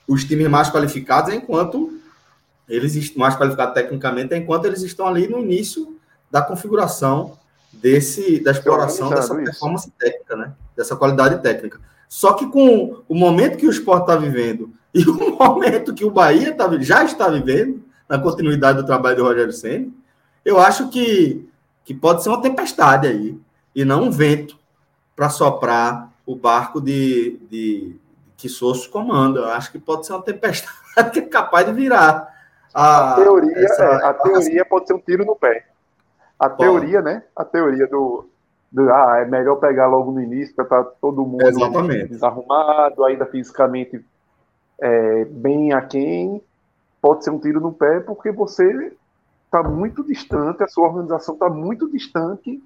os times mais qualificados é enquanto eles mais qualificados tecnicamente é enquanto eles estão ali no início da configuração desse da exploração dessa performance técnica, né? Dessa qualidade técnica. Só que com o momento que o esporte está vivendo e o momento que o Bahia tá, já está vivendo, na continuidade do trabalho do Rogério Senna, eu acho que, que pode ser uma tempestade aí, e não um vento para soprar o barco de, de, que Sosso comanda. Eu acho que pode ser uma tempestade que é capaz de virar. A, a teoria, essa, é, a teoria pode ser um tiro no pé. A pode. teoria, né? A teoria do, do, ah, é melhor pegar logo no início para estar todo mundo Exatamente. desarrumado, ainda fisicamente é, bem aquém. Pode ser um tiro no pé porque você está muito distante, a sua organização está muito distante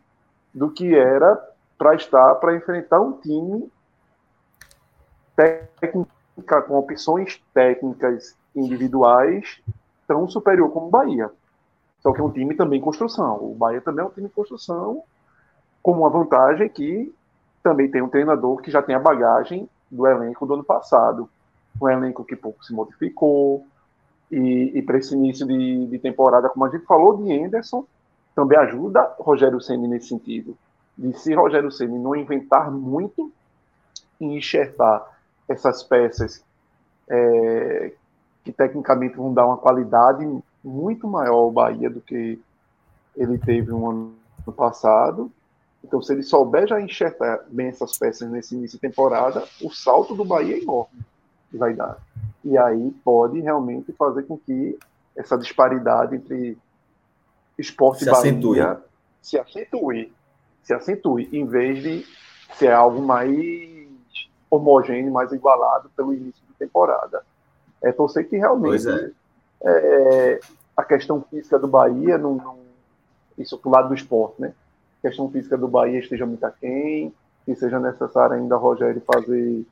do que era para estar para enfrentar um time técnica, com opções técnicas individuais tão superior como o Bahia. Só que é um time também em construção. O Bahia também é um time em construção, com uma vantagem que também tem um treinador que já tem a bagagem do elenco do ano passado. Um elenco que pouco se modificou. E, e para esse início de, de, temporada, como a gente falou, de Anderson, também ajuda Rogério Senni nesse sentido. De se Rogério Senni não inventar muito e enxertar essas peças é, que tecnicamente vão dar uma qualidade muito maior ao Bahia do que ele teve um ano passado. Então, se ele souber já enxertar bem essas peças nesse início de temporada, o salto do Bahia é enorme que vai dar. E aí pode realmente fazer com que essa disparidade entre esporte se e Bahia acentue. se acentue. Se acentue, em vez de ser algo mais homogêneo, mais igualado pelo início de temporada. É torcer que realmente é. É, a questão física do Bahia, não, não, isso pro lado do esporte, né? Questão física do Bahia esteja muito aquém, que seja necessário ainda Rogério fazer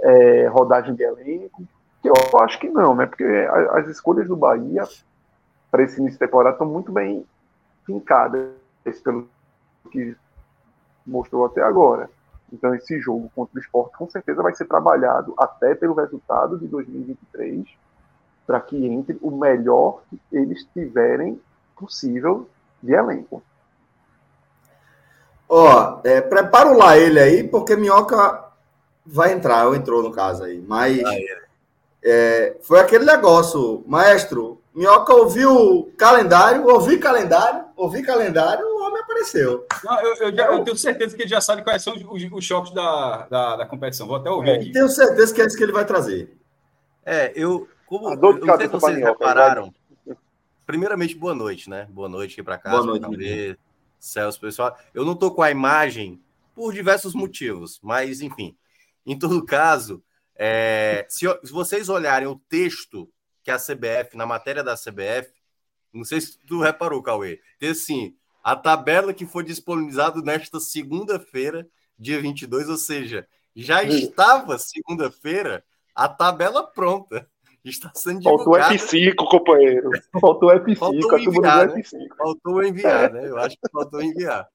é, rodagem de elenco, eu acho que não, né? Porque as escolhas do Bahia para esse início de temporada estão muito bem fincadas, pelo que mostrou até agora. Então, esse jogo contra o esporte com certeza vai ser trabalhado até pelo resultado de 2023, para que entre o melhor que eles tiverem possível de elenco. Ó, é, prepara o lá ele aí, porque Minhoca vai entrar, ou entrou no caso aí. Mas É, foi aquele negócio, maestro. Minhoca ouviu calendário, ouvi calendário, ouvi calendário, o homem apareceu. Não, eu, eu, já, eu, tenho certeza que ele já sabe quais são os, os choques da, da, da, competição. Vou até ouvir é, aqui. Tenho certeza que é isso que ele vai trazer. É, eu. Como, eu não sei se vocês repararam. Primeiramente, boa noite, né? Boa noite aqui para casa. Boa noite, Celso, pessoal. Eu não tô com a imagem por diversos motivos, mas enfim. Em todo caso, é, se, se, vocês olharem o texto que a CBF, na matéria da CBF, não sei se tu reparou, Cauê, tem assim, a tabela que foi disponibilizada nesta segunda-feira, dia 22, ou seja, já estava segunda-feira a tabela pronta. Está sendo divulgada. Faltou F5, companheiro. Faltou F5, faltou enviar, né? F5. Faltou enviar, né? Eu acho que faltou enviar.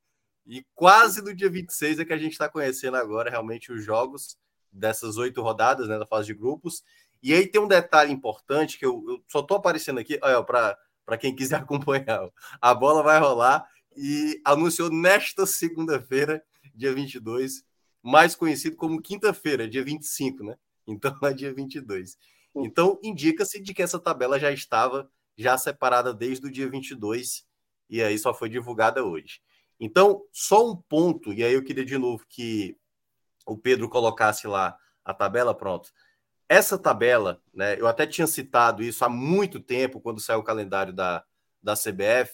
E quase no dia 26 é que a gente está conhecendo agora realmente os jogos dessas oito rodadas né, da fase de grupos. E aí tem um detalhe importante que eu, eu só estou aparecendo aqui, para quem quiser acompanhar. A bola vai rolar e anunciou nesta segunda-feira, dia 22, mais conhecido como quinta-feira, dia 25, né? Então é dia 22. Então indica-se de que essa tabela já estava já separada desde o dia 22 e aí só foi divulgada hoje. Então, só um ponto, e aí eu queria de novo que o Pedro colocasse lá a tabela, pronto. Essa tabela, né, eu até tinha citado isso há muito tempo, quando saiu o calendário da, da CBF,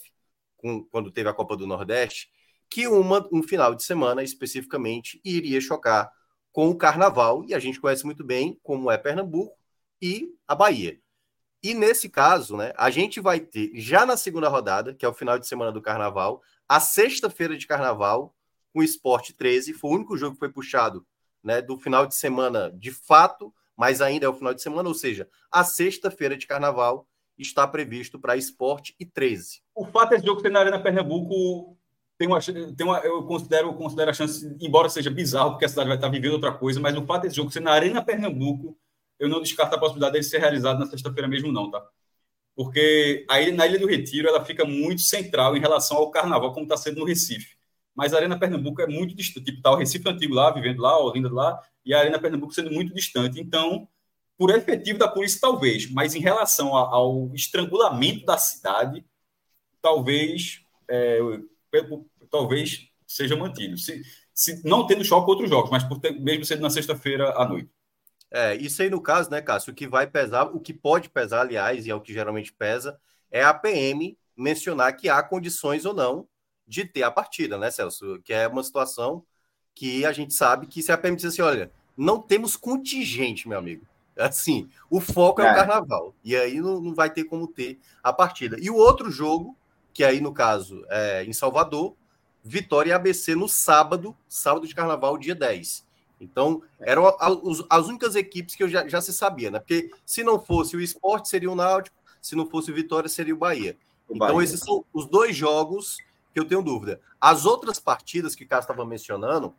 com, quando teve a Copa do Nordeste, que uma, um final de semana especificamente iria chocar com o Carnaval, e a gente conhece muito bem como é Pernambuco e a Bahia. E nesse caso, né, a gente vai ter já na segunda rodada, que é o final de semana do Carnaval, a sexta-feira de Carnaval, com o Sport 13. Foi o único jogo que foi puxado né, do final de semana de fato, mas ainda é o final de semana, ou seja, a sexta-feira de carnaval está previsto para Sport e 13. O fato desse jogo ser na Arena Pernambuco tem uma, tem uma, eu considero, considero a chance, embora seja bizarro, porque a cidade vai estar vivendo outra coisa, mas o fato desse jogo ser na Arena Pernambuco, eu não descarto a possibilidade dele ser realizado na sexta-feira mesmo, não, tá? Porque a ilha, na Ilha do Retiro ela fica muito central em relação ao carnaval, como está sendo no Recife mas a Arena Pernambuco é muito distante. Tipo, tá o Recife Antigo lá, vivendo lá, Olinda lá, e a Arena Pernambuco sendo muito distante. Então, por efetivo da polícia, talvez, mas em relação ao estrangulamento da cidade, talvez, é, talvez seja mantido. Se, se não tendo choque com outros jogos, mas por ter, mesmo sendo na sexta-feira à noite. É, isso aí no caso, né, Cássio, o que vai pesar, o que pode pesar, aliás, e é o que geralmente pesa, é a PM mencionar que há condições ou não de ter a partida, né, Celso? Que é uma situação que a gente sabe que se a PM diz assim, olha, não temos contingente, meu amigo. Assim, o foco é, é o carnaval. E aí não, não vai ter como ter a partida. E o outro jogo, que aí, no caso, é em Salvador, Vitória e ABC no sábado, sábado de carnaval, dia 10. Então, eram as únicas equipes que eu já, já se sabia, né? Porque se não fosse o esporte, seria o Náutico, se não fosse o Vitória, seria o Bahia. O então, Bahia. esses são os dois jogos que eu tenho dúvida. As outras partidas que o Cássio estava mencionando,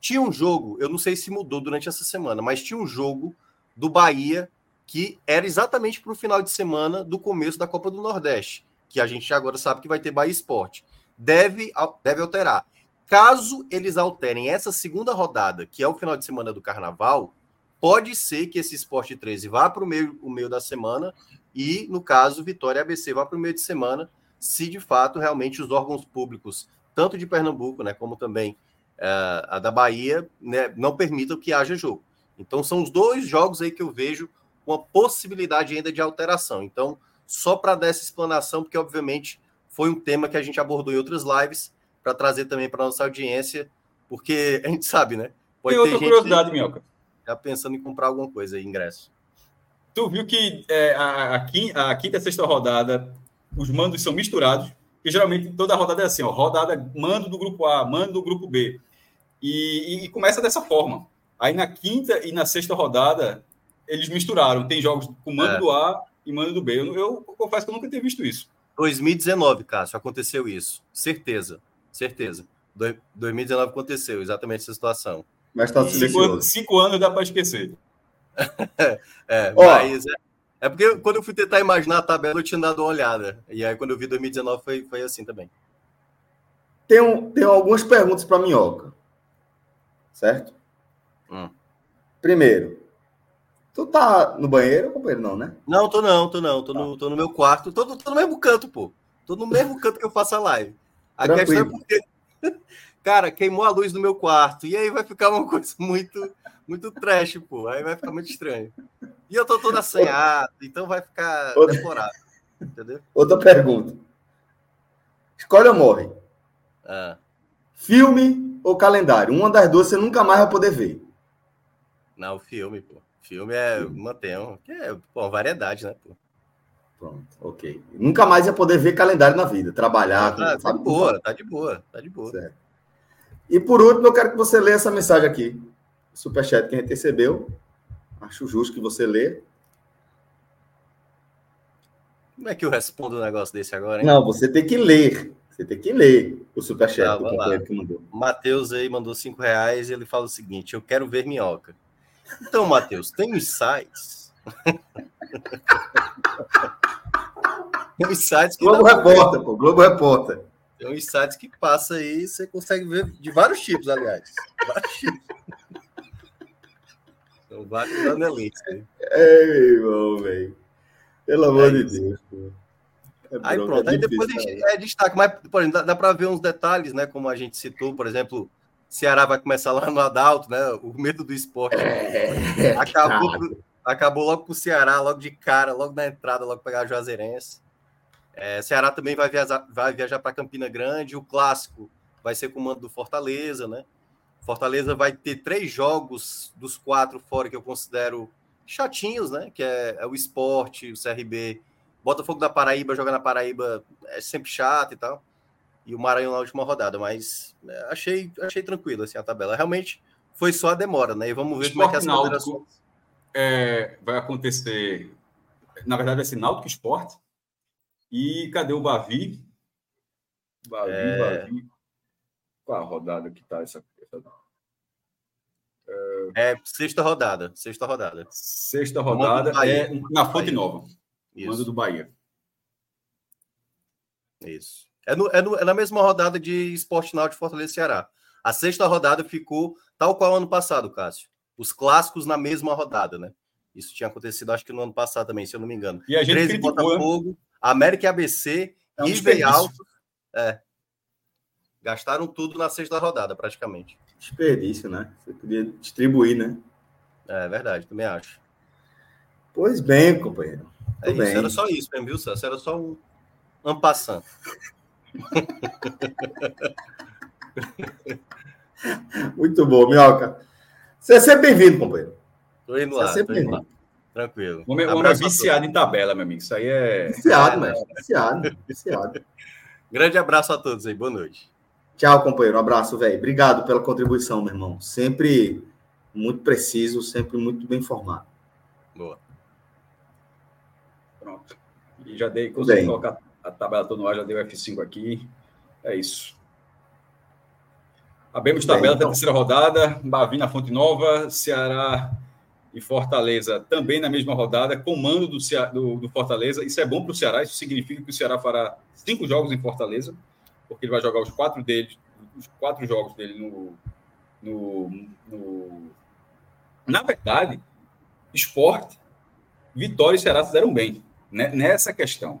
tinha um jogo, eu não sei se mudou durante essa semana, mas tinha um jogo do Bahia que era exatamente para o final de semana do começo da Copa do Nordeste, que a gente agora sabe que vai ter Bahia Esporte. Deve, deve alterar. Caso eles alterem essa segunda rodada, que é o final de semana do Carnaval, pode ser que esse Esporte 13 vá para o meio, o meio da semana e, no caso, Vitória e ABC vá para o meio de semana, se de fato realmente os órgãos públicos, tanto de Pernambuco, né, como também uh, a da Bahia, né, não permitam que haja jogo. Então são os dois jogos aí que eu vejo uma possibilidade ainda de alteração. Então, só para dar essa explanação, porque obviamente foi um tema que a gente abordou em outras lives, para trazer também para nossa audiência, porque a gente sabe, né? Pode Tem outra curiosidade, Minhoca. Já pensando em comprar alguma coisa aí, ingresso. Tu viu que é, a, a, quinta e a sexta rodada os mandos são misturados, e geralmente toda rodada é assim, ó, rodada mando do grupo A, mando do grupo B. E, e, começa dessa forma. Aí na quinta e na sexta rodada, eles misturaram. Tem jogos com mando é. do A e mando do B. Eu, eu, confesso que eu nunca tinha visto isso. 2019, Cássio, aconteceu isso. Certeza, certeza. Do, 2019 aconteceu exatamente essa situação. Mas tá cinco, cinco anos dá para esquecer. é, mas é, é porque quando eu fui tentar imaginar a tabela, eu tinha dado uma olhada. E aí, quando eu vi 2019, foi, foi assim também. Tem, um, tem algumas perguntas para Minhoca. Certo? Hum. Primeiro, Tu tá no banheiro, companheiro? Não, né? Não, tô não, tô não. Tô, no, tô no meu quarto. Tô, tô no mesmo canto, pô. Tô no mesmo canto que eu faço a live. A Tranquilo. questão é porque, cara, queimou a luz do meu quarto. E aí vai ficar uma coisa muito, muito trash, pô. Aí vai ficar muito estranho. E eu tô todo assanhado, então vai ficar Outra... deplorável. Entendeu? Outra pergunta. Escolhe ou morre? Ah. Filme ou calendário? Uma das duas você nunca mais vai poder ver. Não, filme, pô. Filme é mantém, que é pô, variedade, né? Pô. Pronto, ok. Nunca mais ia poder ver calendário na vida, trabalhar. Tá, tá de boa, tá de boa, tá de boa. Certo. E por último, eu quero que você leia essa mensagem aqui. Superchat que a gente recebeu. Acho justo que você lê. Como é que eu respondo um negócio desse agora, hein? Não, você tem que ler. Você tem que ler o superchat tá, do que mandou. Matheus aí mandou cinco reais e ele fala o seguinte: Eu quero ver minhoca. Então, Matheus, tem os sites. tem os sites que. Globo Repórter, pô, Globo Repórter. Tem uns sites que passa aí, você consegue ver de vários tipos, aliás. Vários tipos. São vários anelites. É, meu irmão, velho. Pelo amor é de Deus, pô. É aí pronto, é aí depois a gente é destaque, mas por exemplo, dá, dá para ver uns detalhes, né? Como a gente citou, por exemplo, Ceará vai começar lá no Adalto, né? O medo do esporte. É, acabou, pro, acabou logo pro Ceará, logo de cara, logo na entrada, logo pegar a Juazeirense. É, Ceará também vai viajar, vai viajar para Campina Grande. O clássico vai ser comando do Fortaleza, né? Fortaleza vai ter três jogos dos quatro fora que eu considero chatinhos, né? Que é, é o esporte, o CRB. Botafogo da Paraíba, jogar na Paraíba é sempre chato e tal e o Maranhão na última rodada, mas é, achei, achei tranquilo assim, a tabela. Realmente foi só a demora, né? E vamos ver como é que as Náutico, é, vai acontecer. Na verdade, vai ser Náutico Esporte. E cadê o Bavi? Bavi, é... Bavi. Qual a rodada que tá essa? É... é sexta rodada. Sexta rodada. Sexta rodada é na Fonte Nova. Isso. Mando do Bahia. Isso. É, no, é, no, é na mesma rodada de Esporte Náutico Fortaleza Ceará. A sexta rodada ficou tal qual ano passado, Cássio. Os clássicos na mesma rodada, né? Isso tinha acontecido, acho que no ano passado também, se eu não me engano. E a gente 13 criticou, né? América e ABC, é um e Alto. É. Gastaram tudo na sexta rodada, praticamente. Desperdício, né? Você podia distribuir, né? É verdade, também acho. Pois bem, companheiro. É isso, bem. era só isso mesmo, viu, Celso? Era só um ampassando. Muito bom, Minhoca. Você é sempre bem-vindo, companheiro. Tô indo lá, é sempre indo lá. Tranquilo. O homem, é viciado em tabela, meu amigo. Isso aí é. Viciado, mestre. Viciado, viciado. Grande abraço a todos aí. Boa noite. Tchau, companheiro. Um abraço, velho. Obrigado pela contribuição, meu irmão. Sempre muito preciso, sempre muito bem informado. Boa. Pronto. E já dei, consegui colocar a tabela toda no ar, já deu F5 aqui. É isso. Abemos tabela então. da terceira rodada, Bavi na Fonte Nova, Ceará e Fortaleza também na mesma rodada, comando do, do, do Fortaleza. Isso é bom para o Ceará, isso significa que o Ceará fará cinco jogos em Fortaleza, porque ele vai jogar os quatro dele, os quatro jogos dele no, no, no... Na verdade, esporte, Vitória e Ceará se deram bem né, nessa questão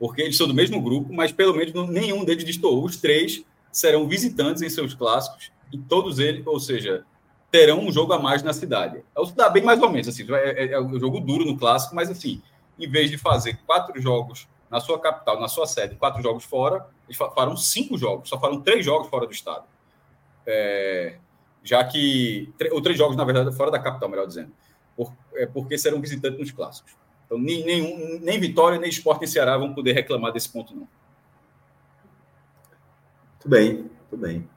porque eles são do mesmo grupo, mas pelo menos nenhum deles destoou. Os três serão visitantes em seus clássicos e todos eles, ou seja, terão um jogo a mais na cidade. É dá bem mais ou menos assim, é, é, é um jogo duro no clássico, mas assim, em vez de fazer quatro jogos na sua capital, na sua sede, quatro jogos fora, eles farão cinco jogos, só farão três jogos fora do estado. É, já que, ou três jogos, na verdade, fora da capital, melhor dizendo, por, é porque serão visitantes nos clássicos. Então, nem, nem, nem Vitória, nem Esporte em Ceará vão poder reclamar desse ponto, não. Muito bem, muito bem.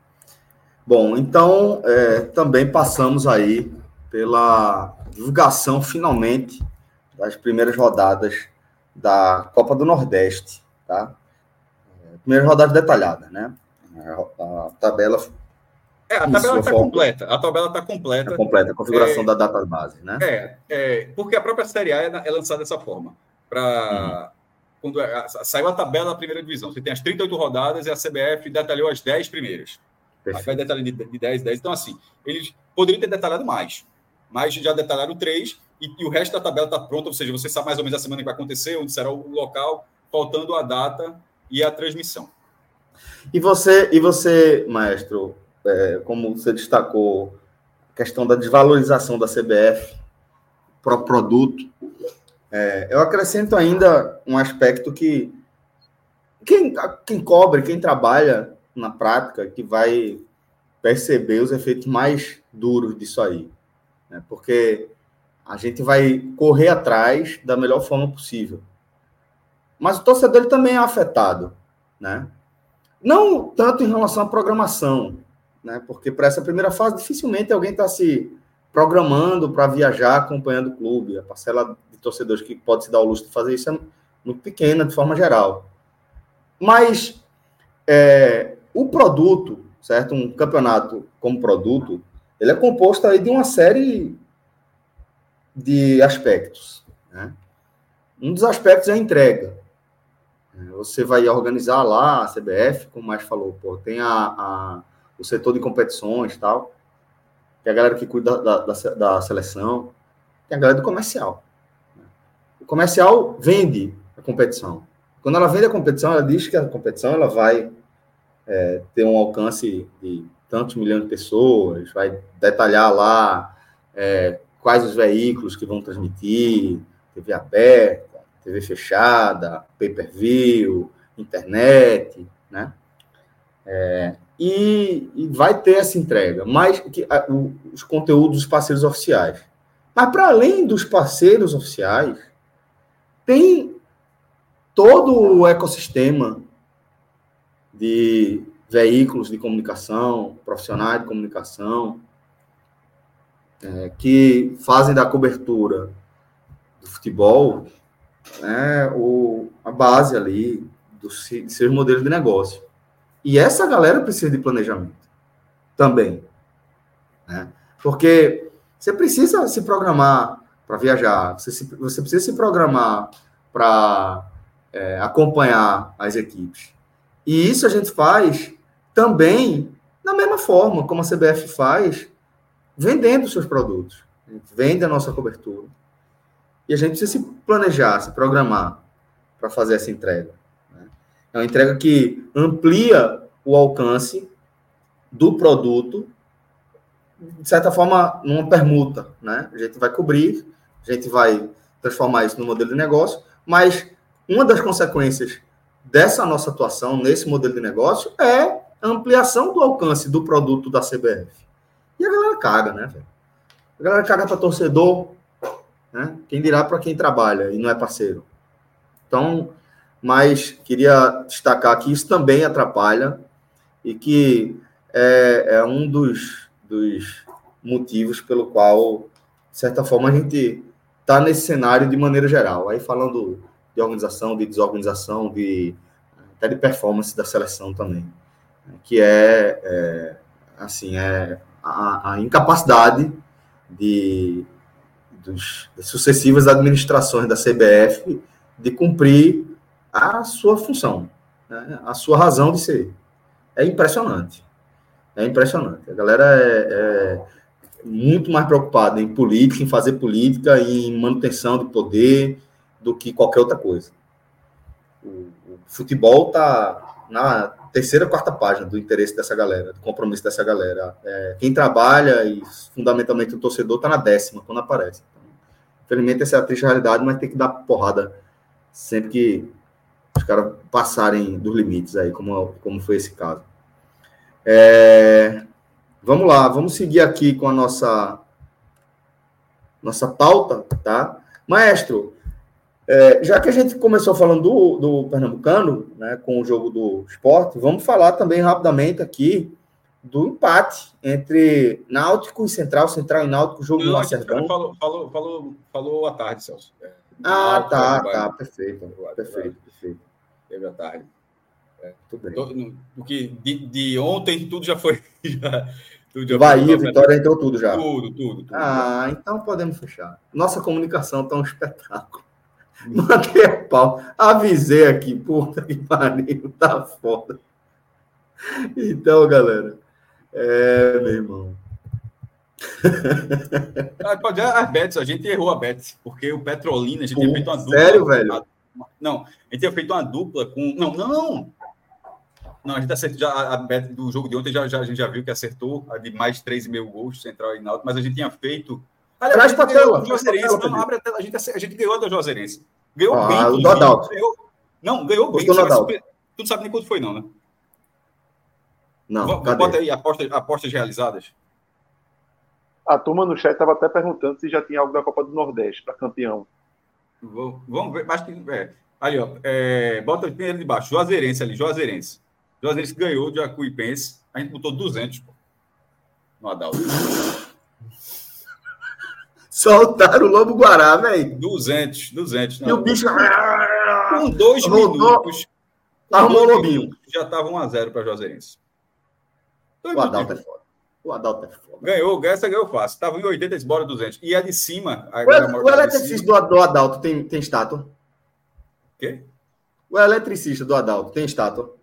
Bom, então, é, também passamos aí pela divulgação, finalmente, das primeiras rodadas da Copa do Nordeste, tá? É, primeira rodada detalhada, né? A, tabela é, a tabela está completa. A tabela está completa. Tá completa, a configuração é, da database, né? É, é, porque a própria Série A é, é lançada dessa forma. Para. Uhum. Quando é, saiu a tabela da primeira divisão, você tem as 38 rodadas e a CBF detalhou as 10 primeiras. Perfeito. Aí vai de, de 10, 10. Então, assim, eles poderiam ter detalhado mais, mas já detalharam três e, e o resto da tabela está pronta, ou seja, você sabe mais ou menos a semana que vai acontecer, onde será o local, faltando a data e a transmissão. E você, e você maestro, é, como você destacou, a questão da desvalorização da CBF para o produto, é, eu acrescento ainda um aspecto que quem, quem cobre, quem trabalha na prática, que vai perceber os efeitos mais duros disso aí. Né? Porque a gente vai correr atrás da melhor forma possível. Mas o torcedor também é afetado, né? Não tanto em relação à programação, né? Porque para essa primeira fase dificilmente alguém está se programando para viajar acompanhando o clube. A parcela de torcedores que pode se dar o luxo de fazer isso é muito pequena de forma geral. Mas é, o produto, certo? Um campeonato como produto, ele é composto aí de uma série de aspectos. Né? Um dos aspectos é a entrega. Você vai organizar lá a CBF, como mais falou, pô, tem a, a, o setor de competições tal, tem a galera que cuida da, da, da seleção, tem a galera do comercial. O comercial vende a competição. Quando ela vende a competição, ela diz que a competição ela vai é, ter um alcance de tantos milhões de pessoas, vai detalhar lá é, quais os veículos que vão transmitir, TV aberta, TV fechada, pay-per-view, internet, né? É, e, e, vai ter essa entrega, mas que, a, o, os conteúdos dos parceiros oficiais. Mas para além dos parceiros oficiais, tem todo o ecossistema de veículos de comunicação, profissionais de comunicação, é, que fazem da cobertura do futebol né, o, a base ali de seus modelos de negócio. E essa galera precisa de planejamento também. Né? Porque você precisa se programar para viajar, você, se, você precisa se programar para é, acompanhar as equipes. E isso a gente faz também da mesma forma como a CBF faz, vendendo seus produtos. A gente vende a nossa cobertura. E a gente precisa se planejar, se programar para fazer essa entrega. Né? É uma entrega que amplia o alcance do produto, de certa forma, numa permuta. Né? A gente vai cobrir, a gente vai transformar isso no modelo de negócio, mas uma das consequências dessa nossa atuação nesse modelo de negócio é a ampliação do alcance do produto da CBF. E a galera caga, né, velho? A galera caga para torcedor, né? Quem dirá para quem trabalha e não é parceiro. Então, mas queria destacar que isso também atrapalha e que é, é um dos, dos motivos pelo qual, de certa forma, a gente está nesse cenário de maneira geral. Aí falando de organização, de desorganização, de até de performance da seleção também que é, é assim, é a, a incapacidade de, dos, das sucessivas administrações da CBF de cumprir a sua função, né? a sua razão de ser. É impressionante. É impressionante. A galera é, é muito mais preocupada em política, em fazer política, em manutenção de poder, do que qualquer outra coisa. O, o futebol está na terceira, quarta página do interesse dessa galera, do compromisso dessa galera. É, quem trabalha e fundamentalmente o torcedor está na décima quando aparece. Infelizmente essa é a triste realidade, mas tem que dar porrada sempre que os caras passarem dos limites aí, como, como foi esse caso. É, vamos lá, vamos seguir aqui com a nossa nossa pauta, tá? Maestro, é, já que a gente começou falando do, do Pernambucano, né, com o jogo do esporte, vamos falar também rapidamente aqui do empate entre Náutico e Central, Central e Náutico, jogo Não, do Lacerdão. Falou, falou, falou, falou à tarde, Celso. É, ah, Náutico, tá, tá, perfeito, perfeito, perfeito. Teve à tarde. É, tudo bem. Do, do que de, de, ontem tudo já foi. Já, tudo já Bahia, foi, Vitória, entrou tudo já. Tudo, tudo, tudo. Ah, então podemos fechar. Nossa comunicação está um espetáculo. Matei a pau. Avisei aqui, puta que pariu, tá foda. Então, galera, é, meu irmão. ah, pode, a Betis, a gente errou a Betis, porque o Petrolina, a gente Pô, tinha feito uma dupla. Sério, velho? Não, a gente tinha feito uma dupla com. Não, não, não. A gente acertou já a Betis do jogo de ontem, já, já, a gente já viu que acertou a de mais 3,5 gols central e náutico, mas a gente tinha feito. Aliás, Traz para a tela. Juazeirense, não, abre a tela. A gente, a gente ganhou da Juazeirense. Ganhou ah, bem. O. Ganhou, não, ganhou bem. Tu não sabe nem quanto foi, não, né? Não. Vamos, bota aí apostas, apostas realizadas. A turma no chat estava até perguntando se já tinha algo da Copa do Nordeste para campeão. Vamos ver, acho que. É. Ali, ó. É, bota primeiro de baixo. Juazeirense ali, Juazeirense. Juazeirense ganhou de Acuipense. A gente botou 200, pô. No Adalto. Soltaram o Lobo Guará, velho. 200, 200. Não. E o bicho. Com dois minutos. Arrumou o Lobinho. Já estava 1x0 para Juazeirense. O Adalto é foda. O Adalto é foda. Ganhou, essa ganhou fácil. Estava em 80, eles bora 200. E a de cima. A, o, o eletricista do, do Adalto tem, tem estátua? Quê? O eletricista do Adalto tem estátua?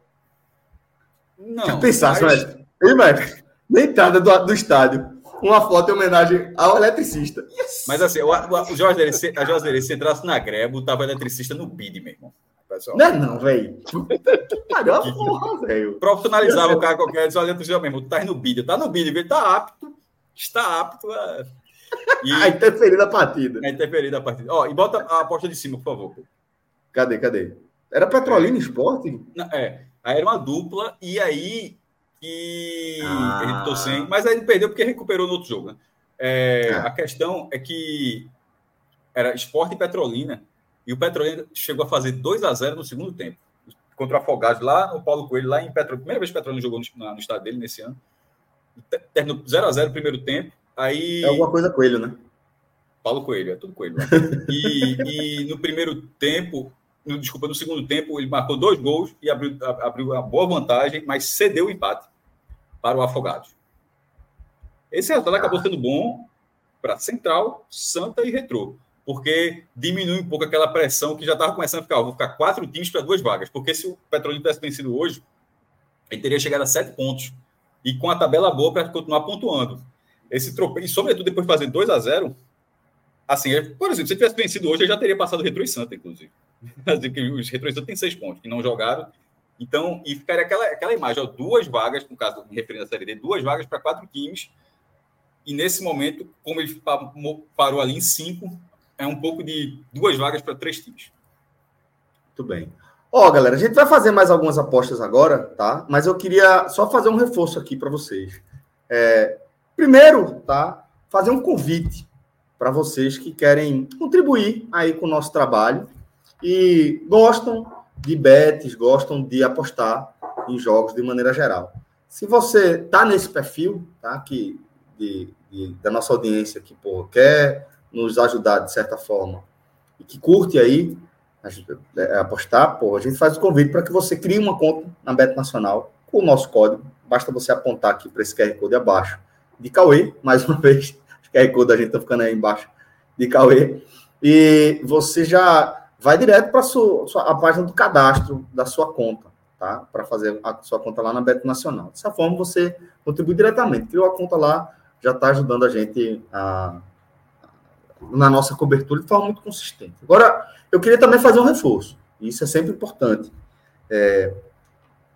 Não. Já pensasse, mas... mestre? Ei, mestre? Na entrada do, do estádio, uma foto em homenagem ao eletricista. Yes. Mas assim, o, o Jorge se, a Jorge se entrasse na greve, tava eletricista no BID, meu irmão. Pessoal. Não é não, velho. Caramba, porra, velho. Profissionalizava o cara qualquer, disse, olha, tu mesmo, tu tá no BID, tá no BID, ele tá apto, está apto a... E... a interferir na partida. A interferir na partida. Ó, e bota a aposta de cima, por favor. Cadê, cadê? Era Petrolina é. Esporte? É, aí era uma dupla, e aí que ah. ele tô sem, mas aí ele perdeu porque recuperou no outro jogo. Né? É, é. A questão é que era Esporte e Petrolina, e o Petrolina chegou a fazer 2 a 0 no segundo tempo, contra o Afogados, lá no Paulo Coelho, lá em Petrolina. Primeira vez que o Petrolina jogou no, no estado dele nesse ano. Terminou 0 a 0 no primeiro tempo. Aí... É alguma coisa Coelho, né? Paulo Coelho, é tudo Coelho. Né? e, e no primeiro tempo, no, desculpa, no segundo tempo, ele marcou dois gols e abriu, abriu uma boa vantagem, mas cedeu o empate para o Afogados. Esse resultado acabou sendo bom para Central, Santa e Retrô, porque diminui um pouco aquela pressão que já estava começando a ficar. vou ficar quatro times para duas vagas, porque se o Petrolina tivesse vencido hoje, ele teria chegado a sete pontos e com a tabela boa para continuar pontuando. Esse tropeço, e sobretudo depois de fazer 2 a 0 assim, é, por exemplo, se ele tivesse vencido hoje, ele já teria passado o Retro e Santa, inclusive. Os Retro e Santa têm seis pontos, que não jogaram, então, e ficaria aquela, aquela imagem, ó, duas vagas, no caso, referindo à Série D, duas vagas para quatro times. E nesse momento, como ele parou ali em cinco, é um pouco de duas vagas para três times. Muito bem. Ó, galera, a gente vai fazer mais algumas apostas agora, tá? Mas eu queria só fazer um reforço aqui para vocês. É, primeiro, tá? Fazer um convite para vocês que querem contribuir aí com o nosso trabalho e gostam de bets, gostam de apostar em jogos de maneira geral. Se você está nesse perfil, tá, que, de, de, da nossa audiência que pô, quer nos ajudar de certa forma e que curte aí é, apostar, pô, a gente faz o convite para que você crie uma conta na Bet Nacional com o nosso código. Basta você apontar aqui para esse QR Code abaixo de Cauê, mais uma vez, o QR Code da gente está ficando aí embaixo de Cauê. E você já vai direto para a página do cadastro da sua conta, tá? Para fazer a sua conta lá na Beto Nacional. Dessa forma, você contribui diretamente. Criou a conta lá, já está ajudando a gente a, na nossa cobertura de forma muito consistente. Agora, eu queria também fazer um reforço. Isso é sempre importante. É,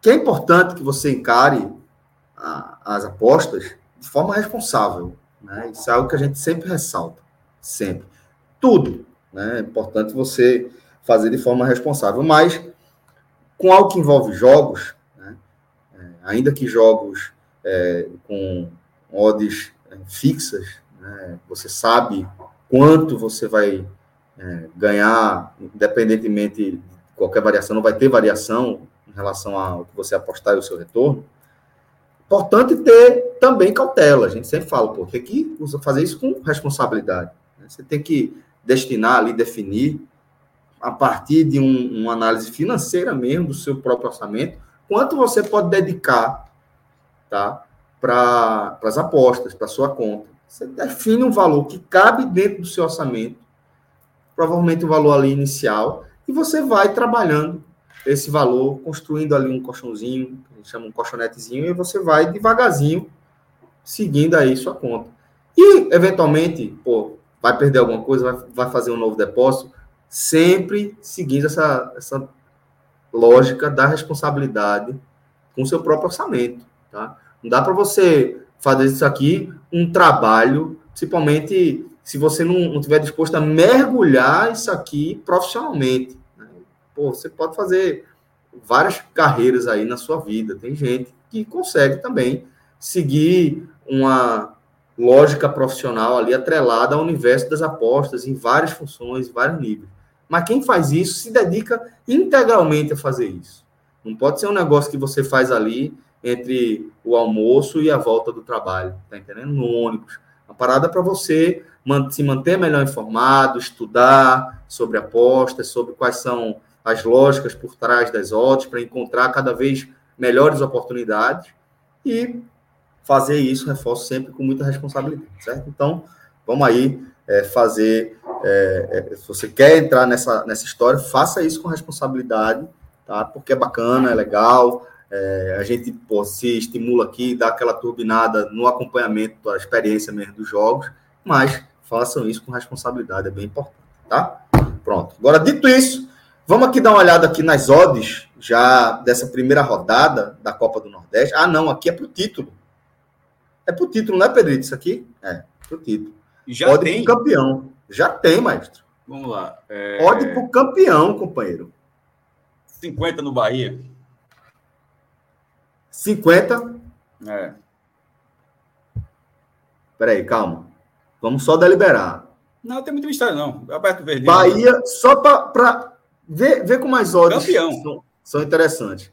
que é importante que você encare a, as apostas de forma responsável. Né? Isso é algo que a gente sempre ressalta. Sempre. Tudo. Né? É importante você fazer de forma responsável. Mas, com algo que envolve jogos, né? é, ainda que jogos é, com odds é, fixas, né? você sabe quanto você vai é, ganhar, independentemente de qualquer variação, não vai ter variação em relação ao que você apostar e o seu retorno. Importante ter também cautela. A gente sempre fala, pô, tem que fazer isso com responsabilidade. Né? Você tem que destinar ali, definir, a partir de um, uma análise financeira mesmo, do seu próprio orçamento, quanto você pode dedicar tá, para as apostas, para sua conta. Você define um valor que cabe dentro do seu orçamento, provavelmente o um valor ali inicial, e você vai trabalhando esse valor, construindo ali um colchãozinho, que a gente chama um colchonetezinho, e você vai devagarzinho seguindo aí sua conta. E, eventualmente, pô, vai perder alguma coisa, vai, vai fazer um novo depósito, sempre seguindo essa, essa lógica da responsabilidade com o seu próprio orçamento, tá? Não dá para você fazer isso aqui um trabalho, principalmente se você não, não tiver disposto a mergulhar isso aqui profissionalmente. Né? Pô, você pode fazer várias carreiras aí na sua vida. Tem gente que consegue também seguir uma lógica profissional ali atrelada ao universo das apostas em várias funções, vários níveis. Mas quem faz isso se dedica integralmente a fazer isso. Não pode ser um negócio que você faz ali entre o almoço e a volta do trabalho, tá entendendo? No ônibus. Uma parada para você se manter melhor informado, estudar sobre apostas, sobre quais são as lógicas por trás das odds, para encontrar cada vez melhores oportunidades e fazer isso, reforço sempre com muita responsabilidade, certo? Então, vamos aí é, fazer. É, é, se você quer entrar nessa, nessa história, faça isso com responsabilidade, tá? Porque é bacana, é legal. É, a gente pô, se estimula aqui, dá aquela turbinada no acompanhamento da experiência mesmo dos jogos, mas façam isso com responsabilidade, é bem importante, tá? Pronto. Agora, dito isso, vamos aqui dar uma olhada aqui nas odds já dessa primeira rodada da Copa do Nordeste. Ah, não, aqui é pro título. É pro título, não é, Pedrito? Isso aqui? É, pro título. Já tem? pro campeão. Já tem, maestro. Vamos lá. É... Odd pro campeão, companheiro. 50 no Bahia. 50? É. Peraí, calma. Vamos só deliberar. Não, tem muito mistério, não. Aberto Verde. Bahia, só para ver, ver como as odds são, são, interessantes.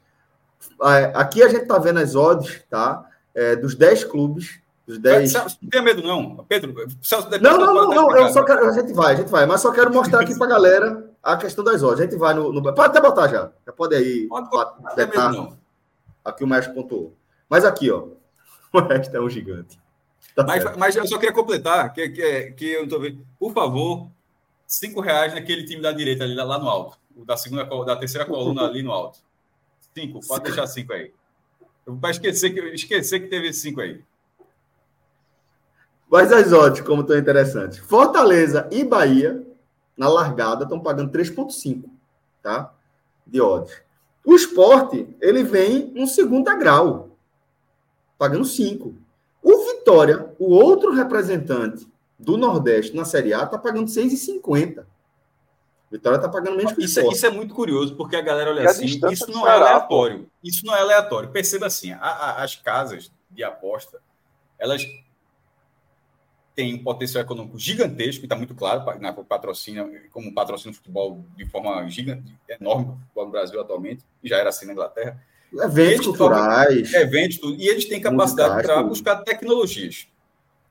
É, aqui a gente está vendo as odds, tá? É, dos 10 clubes. Dos 10... Não tenha medo, não. Pedro, Celso, não, não, não, não, eu só quero, a gente vai, a gente vai, mas só quero mostrar aqui para a galera a questão das odds. A gente vai no, no, Pode até botar já. Já pode aí. Pode, medo, não. Aqui o mestre pontuou. Mas aqui, ó. O resto é um gigante. Tá mas, mas, eu só queria completar que, que, que eu não estou vendo. Por favor, cinco reais naquele time da direita ali, lá no alto. O da segunda, da terceira coluna ali no alto. Cinco, pode deixar cinco aí. Para esquecer que, esquecer que teve cinco aí. Mas as odds, como estão interessantes. Fortaleza e Bahia, na largada, estão pagando 3,5, tá? De odds. O esporte, ele vem no segundo grau, pagando 5. O Vitória, o outro representante do Nordeste na Série A, está pagando 6,50. Vitória está pagando menos que isso, é, isso é muito curioso, porque a galera olha assim, isso não é aleatório. Isso não é aleatório. Perceba assim, a, a, as casas de aposta, elas têm um potencial econômico gigantesco, e está muito claro, na patrocínio, como patrocina o futebol de forma gigante, enorme no Brasil atualmente, e já era assim na Inglaterra. Eventos culturais. Eventos, e eles têm capacidade para buscar tecnologias.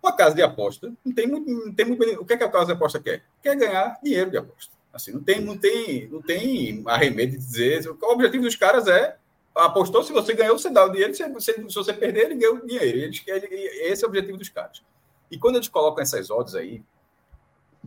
Uma casa de aposta não tem muito, não tem muito. O que, é que a casa de aposta quer? Quer ganhar dinheiro de aposta. Assim, não tem, não tem, não tem arremedo de dizer. O objetivo dos caras é apostou, se você ganhou, você dá o dinheiro, se você, se você perder, ele ganha o dinheiro. Eles, esse é o objetivo dos caras. E quando eles colocam essas odds aí,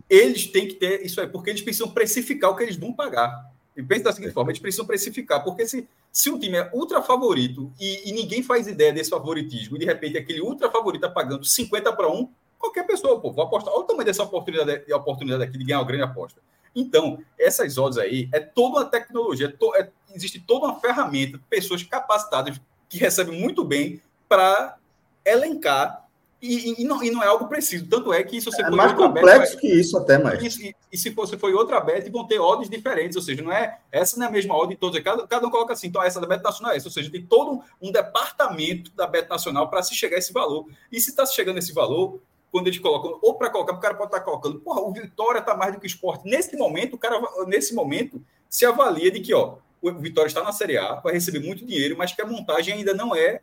eles têm que ter isso aí, porque eles precisam precificar o que eles vão pagar. E pensa da seguinte forma: eles precisam precificar, porque se, se um time é ultra favorito e, e ninguém faz ideia desse favoritismo, e de repente aquele ultra favorito está pagando 50 para 1, qualquer pessoa, pô, vou apostar. Olha o tamanho dessa oportunidade, oportunidade aqui de ganhar uma grande aposta. Então, essas odds aí é toda uma tecnologia, é to, é, existe toda uma ferramenta, pessoas capacitadas que recebem muito bem para elencar e, e, não, e, não, é algo preciso. Tanto é que se você é mais complexo que isso até mais. E, e, se você for outra bet, vão ter odds diferentes. Ou seja, não é essa não é a mesma odd em todos. Cada, cada um coloca assim. Então, essa da Bet Nacional é essa. Ou seja, tem todo um, um departamento da Bet Nacional para se chegar a esse valor. E se está chegando a esse valor, quando eles colocam, ou para colocar, o cara pode estar tá colocando, porra, o Vitória está mais do que o esporte. Nesse momento, o cara, nesse momento, se avalia de que, ó, o Vitória está na Série A, vai receber muito dinheiro, mas que a montagem ainda não é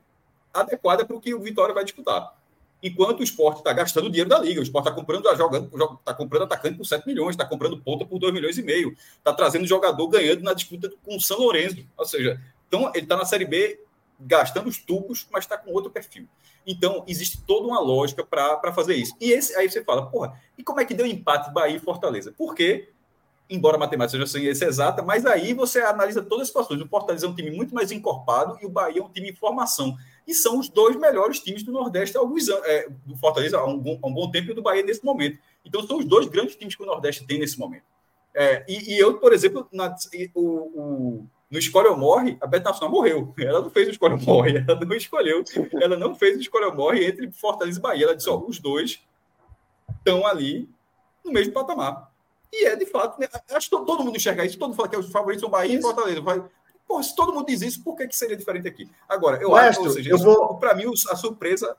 adequada para o que o Vitória vai disputar enquanto o esporte está gastando dinheiro da liga. O esporte está comprando, tá jogando, está comprando atacante por 7 milhões, está comprando ponta por 2 milhões e meio, está trazendo jogador ganhando na disputa com o São Lourenço. Ou seja, então ele está na Série B gastando os tubos, mas está com outro perfil. Então, existe toda uma lógica para fazer isso. E esse, aí você fala, porra, e como é que deu empate Bahia e Fortaleza? Porque, embora a matemática seja esse exata, mas aí você analisa todas as situações. O Fortaleza é um time muito mais encorpado e o Bahia é um time em formação. E são os dois melhores times do Nordeste há alguns anos, é, do Fortaleza há um, bom, há um bom tempo e do Bahia nesse momento. Então são os dois grandes times que o Nordeste tem nesse momento. É, e, e, eu, por exemplo, na, o, o, no Escolha ou Morre, a Beto Nacional morreu. Ela não fez o Escolha ou Morre, ela não escolheu, ela não fez o Escolha ou Morre entre Fortaleza e Bahia. Ela disse: ó, os dois estão ali no mesmo patamar. E é de fato, né? acho que todo mundo enxerga isso, todo mundo fala que os favoritos são Bahia isso. e Fortaleza. Vai... Pô, se todo mundo diz isso, por que, que seria diferente aqui? Agora, eu Maestro, acho, ou seja, eu vou... para mim, a surpresa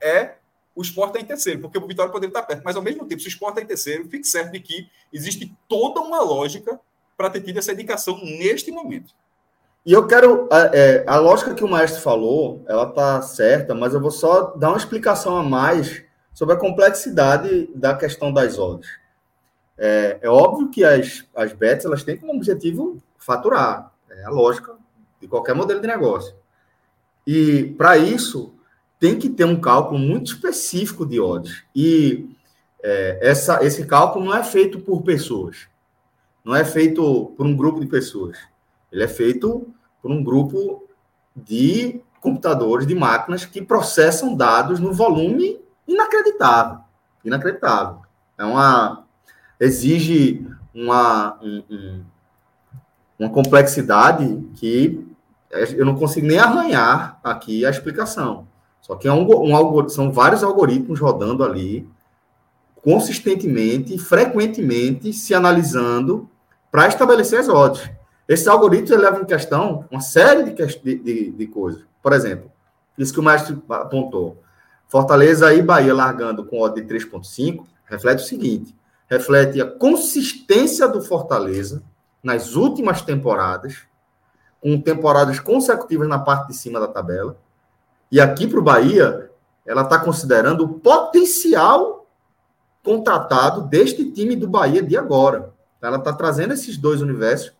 é o esporte está em terceiro, porque o Vitória poderia estar perto. Mas, ao mesmo tempo, se o esporte está em terceiro, fique certo de que existe toda uma lógica para ter tido essa indicação neste momento. E eu quero. É, a lógica que o maestro falou, ela está certa, mas eu vou só dar uma explicação a mais sobre a complexidade da questão das odds. É, é óbvio que as, as bets elas têm como objetivo faturar. É a lógica de qualquer modelo de negócio. E, para isso, tem que ter um cálculo muito específico de odds. E é, essa, esse cálculo não é feito por pessoas. Não é feito por um grupo de pessoas. Ele é feito por um grupo de computadores, de máquinas que processam dados no volume inacreditável. Inacreditável. É uma. Exige uma, um, um, uma complexidade que eu não consigo nem arranhar aqui a explicação. Só que é um, um, são vários algoritmos rodando ali, consistentemente, frequentemente, se analisando para estabelecer as odds. Esse algoritmo leva em questão uma série de, de, de, coisas. Por exemplo, isso que o mestre apontou. Fortaleza e Bahia largando com odd de 3,5 reflete o seguinte: reflete a consistência do Fortaleza nas últimas temporadas, com temporadas consecutivas na parte de cima da tabela, e aqui para o Bahia, ela está considerando o potencial contratado deste time do Bahia de agora. Ela está trazendo esses dois universos,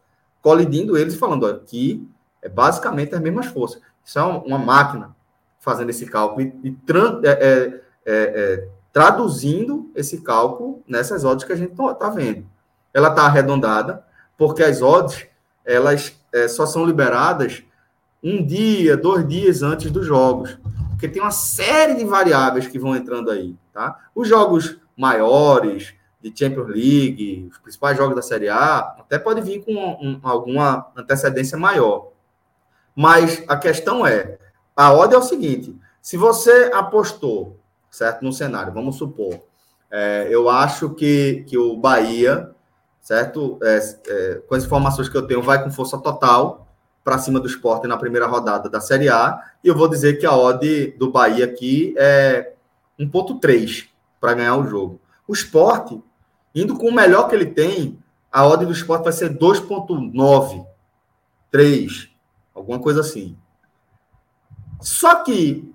colidindo eles e falando: aqui é basicamente as mesmas forças. Isso é uma máquina fazendo esse cálculo e, e é, é, é, é, traduzindo esse cálculo nessas odds que a gente está vendo. Ela está arredondada, porque as odds elas é, só são liberadas um dia, dois dias antes dos jogos. Porque tem uma série de variáveis que vão entrando aí, tá? Os jogos maiores, de Champions League, os principais jogos da Série A, até pode vir com um, alguma antecedência maior. Mas a questão é, a ordem é o seguinte, se você apostou, certo, no cenário, vamos supor, é, eu acho que, que o Bahia, certo, é, é, com as informações que eu tenho, vai com força total, para cima do esporte na primeira rodada da Série A. E eu vou dizer que a odd do Bahia aqui é 1,3 para ganhar o jogo. O esporte, indo com o melhor que ele tem, a odd do esporte vai ser 2,9, 3, alguma coisa assim. Só que,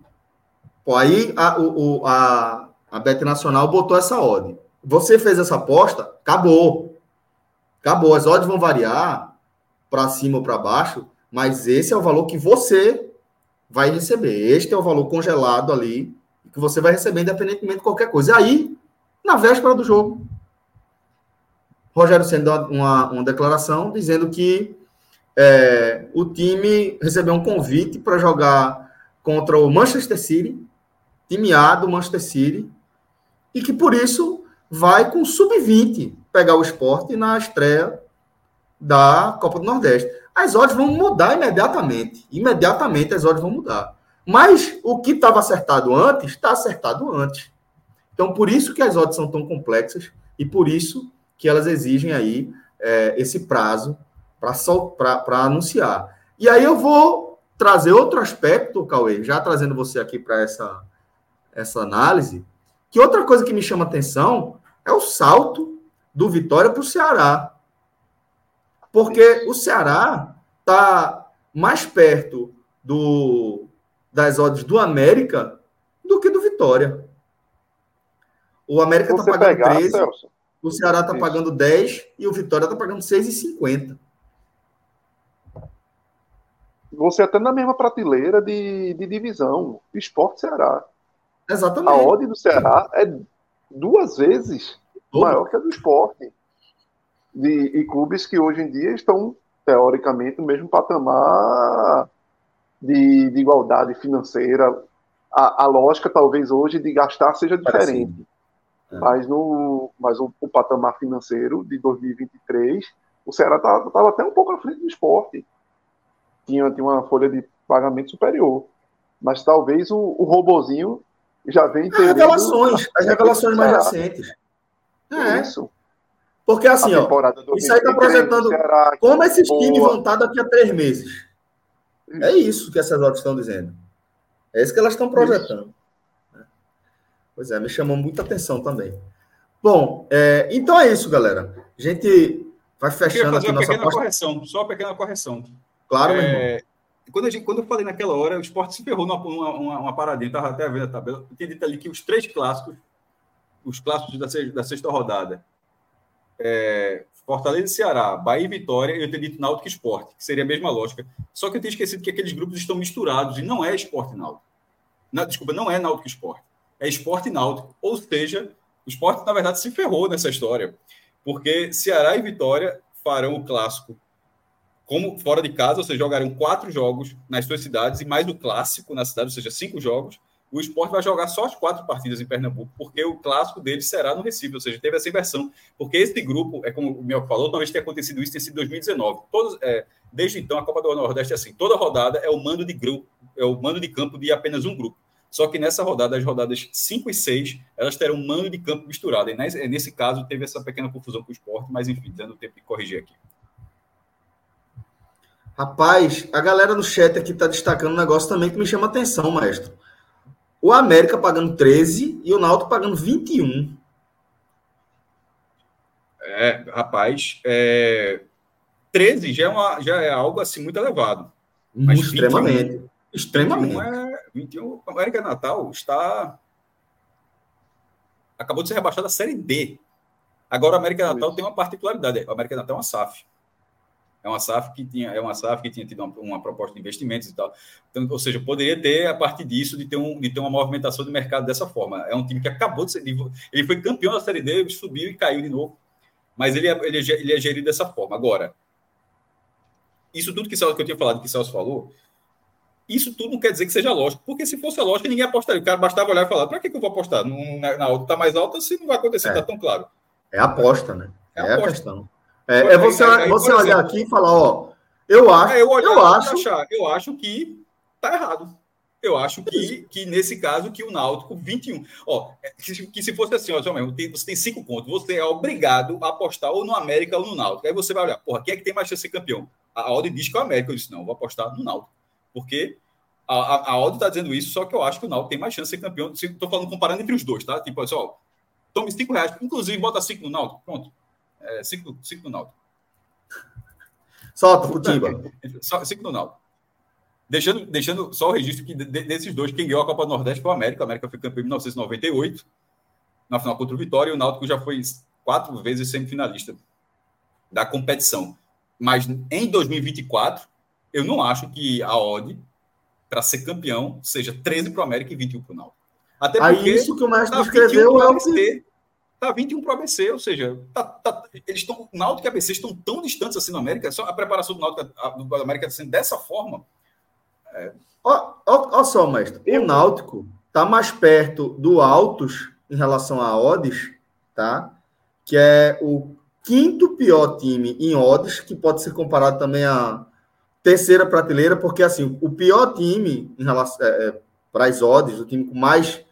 pô, aí a, o, a, a Bet Nacional botou essa odd. Você fez essa aposta, acabou. Acabou. As odds vão variar para cima ou para baixo, mas esse é o valor que você vai receber. Este é o valor congelado ali que você vai receber independentemente de qualquer coisa. E aí, na véspera do jogo, Rogério sendo uma, uma declaração dizendo que é, o time recebeu um convite para jogar contra o Manchester City, time A do Manchester City, e que por isso vai com sub-20 pegar o esporte na estreia da Copa do Nordeste as odds vão mudar imediatamente. Imediatamente as odds vão mudar. Mas o que estava acertado antes, está acertado antes. Então, por isso que as odds são tão complexas e por isso que elas exigem aí é, esse prazo para anunciar. E aí eu vou trazer outro aspecto, Cauê, já trazendo você aqui para essa, essa análise, que outra coisa que me chama atenção é o salto do Vitória para o Ceará. Porque o Ceará está mais perto do, das odds do América do que do Vitória. O América está pagando pegar, 13, Celso. O Ceará está pagando 10 e o Vitória está pagando 6,50. Você até na mesma prateleira de, de divisão, Esporte Ceará. Exatamente. A odd do Ceará é duas vezes maior que a do esporte de, e clubes que hoje em dia estão, teoricamente, no mesmo patamar de, de igualdade financeira. A, a, lógica, talvez, hoje, de gastar seja diferente. É. Mas, no, mas o, o, patamar financeiro de 2023, o Ceará estava tá, até um pouco à frente do esporte. Tinha, tinha uma folha de pagamento superior. Mas talvez o, o robozinho já vem As revelações, as revelações mais recentes. É. Isso. Porque assim, ó, isso aí está projetando como esses boa. times vão estar daqui a três meses. É isso que essas odds estão dizendo. É isso que elas estão projetando. Isso. Pois é, me chamou muita atenção também. Bom, é, então é isso, galera. A gente vai fechando aqui nossa pequena correção, só uma pequena correção. Claro, é, meu irmão. Quando, a gente, quando eu falei naquela hora, o esporte se ferrou numa uma, uma, paradinha, estava até vendo a tabela. Eu tinha dito ali que os três clássicos, os clássicos da, da sexta rodada, é, Fortaleza e Ceará, Bahia e Vitória, eu teria dito Náutico e Esporte, que seria a mesma lógica. Só que eu tinha esquecido que aqueles grupos estão misturados e não é Esporte e Náutico. Não, desculpa, não é Náutico e Esporte. É Esporte Náutico. Ou seja, o Esporte, na verdade, se ferrou nessa história. Porque Ceará e Vitória farão o clássico como fora de casa, ou seja, jogarão quatro jogos nas suas cidades e mais o clássico na cidade, ou seja, cinco jogos o esporte vai jogar só as quatro partidas em Pernambuco, porque o clássico dele será no Recife, ou seja, teve essa inversão. Porque esse grupo, é como o Mel falou, talvez tenha acontecido isso, tenha sido em 2019. Todos, é, desde então, a Copa do Nordeste é assim: toda rodada é o mando de grupo, é o mando de campo de apenas um grupo. Só que nessa rodada, as rodadas 5 e 6, elas terão um mando de campo misturado. E nesse caso, teve essa pequena confusão com o esporte, mas enfim, dando tempo de corrigir aqui. Rapaz, a galera do chat aqui está destacando um negócio também que me chama atenção, maestro. O América pagando 13 e o Náutico pagando 21. É, rapaz, é... 13 já é, uma, já é algo assim muito elevado. Mas extremamente. 21, extremamente. 21, é, 21, a América Natal está. Acabou de ser rebaixada a Série D. Agora, a América Natal tem uma particularidade. A América Natal é uma SAF é uma SAF que tinha, é uma SAF que tinha tido uma, uma, proposta de investimentos e tal. Então, ou seja, poderia ter, a partir disso, de ter, um, de ter uma movimentação de mercado dessa forma. É um time que acabou de ser. Ele foi campeão da Série D, subiu e caiu de novo. Mas ele, é, ele, é, ele é gerido dessa forma. Agora, isso tudo que, que eu tinha falado, que o Celso falou, isso tudo não quer dizer que seja lógico, porque se fosse lógico, ninguém apostaria. O cara bastava olhar e falar: para que, que eu vou apostar? Na, na outra está mais alta, se não vai acontecer, está é. tão claro. É aposta, né? É, é a questão. É, é você, aí, você olhar exemplo, aqui e falar, ó, eu acho, é, eu, olhar, eu acho, achar, eu acho que tá errado. Eu acho que, que nesse caso que o Náutico 21, ó, é, que, que se fosse assim, ó, você tem cinco pontos, você é obrigado a apostar ou no América ou no Náutico. Aí você vai olhar, porra, quem é que tem mais chance de ser campeão? A, a diz que é o América. Eu disse, não, vou apostar no Náutico. Porque a, a, a está dizendo isso, só que eu acho que o Náutico tem mais chance de ser campeão. Estou falando comparando entre os dois, tá? Tipo, assim, ó, tome cinco reais, inclusive bota cinco no Náutico, pronto. É, cinco, cinco no Náutico. Solta, Futimba. Cinco no Náutico. Deixando, deixando só o registro que desses dois, quem ganhou a Copa do Nordeste foi o América. O América foi campeão em 1998, na final contra o Vitória, e o Náutico já foi quatro vezes semifinalista da competição. Mas em 2024, eu não acho que a odd para ser campeão seja 13 para o América e 21 para o Náutico. Até porque Aí isso que o Mestre tá escreveu é o que... Tá 21 para o ABC, ou seja, tá, tá, eles estão. Náutico e ABC estão tão distantes assim na América, só a preparação do Náutico do América sendo assim, dessa forma. É... Ó, ó, ó só, mestre. O Náutico tá mais perto do Altos em relação a odds, tá? Que é o quinto pior time em odds, que pode ser comparado também à terceira prateleira, porque assim, o pior time em relação é, é, para as odds, o time com mais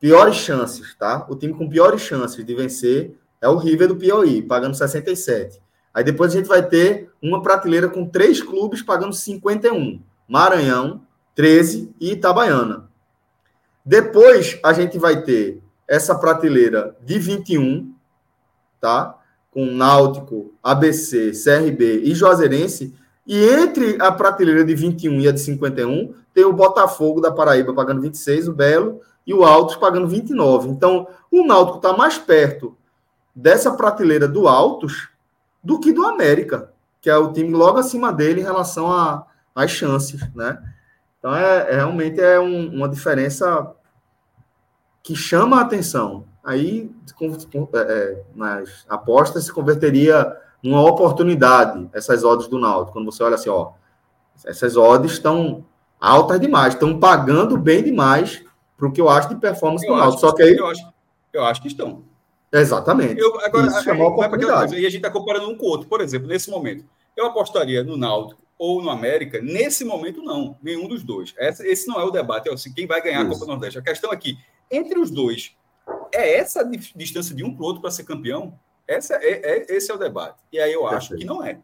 piores chances, tá? O time com piores chances de vencer é o River do Piauí, pagando 67. Aí depois a gente vai ter uma prateleira com três clubes pagando 51. Maranhão, 13 e Itabaiana. Depois a gente vai ter essa prateleira de 21, tá? Com Náutico, ABC, CRB e Juazeirense. E entre a prateleira de 21 e a de 51, tem o Botafogo da Paraíba pagando 26, o Belo e o Altos pagando 29. Então, o Náutico está mais perto dessa prateleira do Altos do que do América, que é o time logo acima dele em relação às chances, né? Então, é, é realmente é um, uma diferença que chama a atenção. Aí, é, é nas apostas, se converteria numa oportunidade, essas odds do Náutico. Quando você olha assim, ó, essas odds estão altas demais. Estão pagando bem demais para o que eu acho de performance eu do Náutico. Só que aí. Eu acho, eu acho que estão. Exatamente. Eu, agora, Isso uma oportunidade. E a gente está comparando um com o outro. Por exemplo, nesse momento, eu apostaria no Náutico ou no América. Nesse momento, não. Nenhum dos dois. Esse, não é o debate. É assim, quem vai ganhar Isso. a Copa Nordeste. A questão é que, entre os dois, é essa distância de um para o outro para ser campeão? Essa é, é, esse é o debate. E aí eu Perfeito. acho que não é.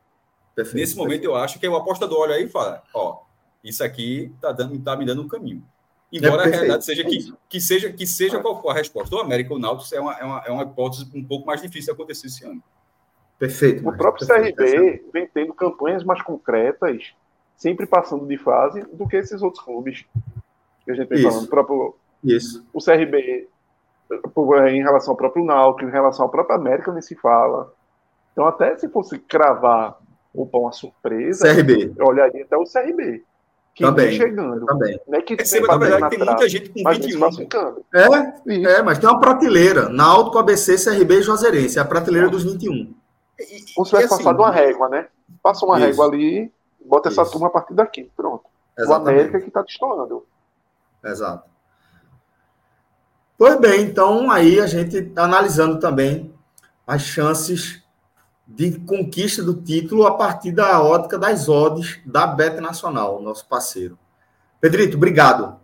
Perfeito. Nesse momento, Perfeito. eu acho que o apostador olha aí e fala: ó, isso aqui está tá me dando um caminho. Embora é a realidade seja que, que seja, que seja qual for a resposta. O América ou o Náutico é uma, é, uma, é uma hipótese um pouco mais difícil de acontecer esse ano. Perfeito. O próprio CRB vem tendo campanhas mais concretas, sempre passando de fase, do que esses outros clubes que a gente vem Isso. falando. O próprio, Isso. O CRB, em relação ao próprio Náutico, em relação ao próprio América, nem se fala. Então, até se fosse cravar opa, uma surpresa, CRB. eu olharia até o CRB que também, vem chegando. Também. Não é que Perceba, na verdade, tem muita gente com 21. É, é, mas tem uma prateleira. Náutico, ABC, CRB e Juazeirense. É a prateleira dos 21. E, Como se tivesse assim, passado uma régua, né? Passa uma isso. régua ali, bota isso. essa turma a partir daqui. Pronto. Exatamente. O América que está destoando. Exato. Pois bem, então aí a gente está analisando também as chances de conquista do título a partir da ótica das odds da Bet Nacional, nosso parceiro. Pedrito, obrigado.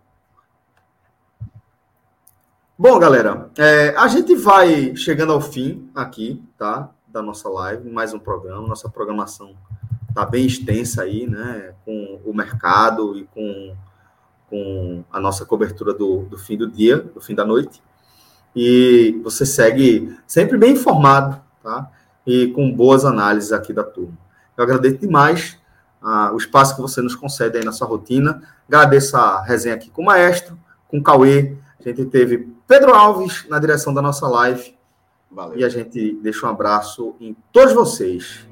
Bom, galera, é, a gente vai chegando ao fim aqui, tá? Da nossa live, mais um programa. Nossa programação tá bem extensa aí, né? Com o mercado e com, com a nossa cobertura do, do fim do dia, do fim da noite. E você segue sempre bem informado, tá? e com boas análises aqui da turma. Eu agradeço demais ah, o espaço que você nos concede aí na sua rotina. Agradeço a resenha aqui com o Maestro, com o Cauê. A gente teve Pedro Alves na direção da nossa live. Valeu. E a gente deixa um abraço em todos vocês.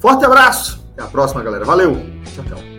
Forte abraço. Até a próxima, galera. Valeu. Tchau, tchau.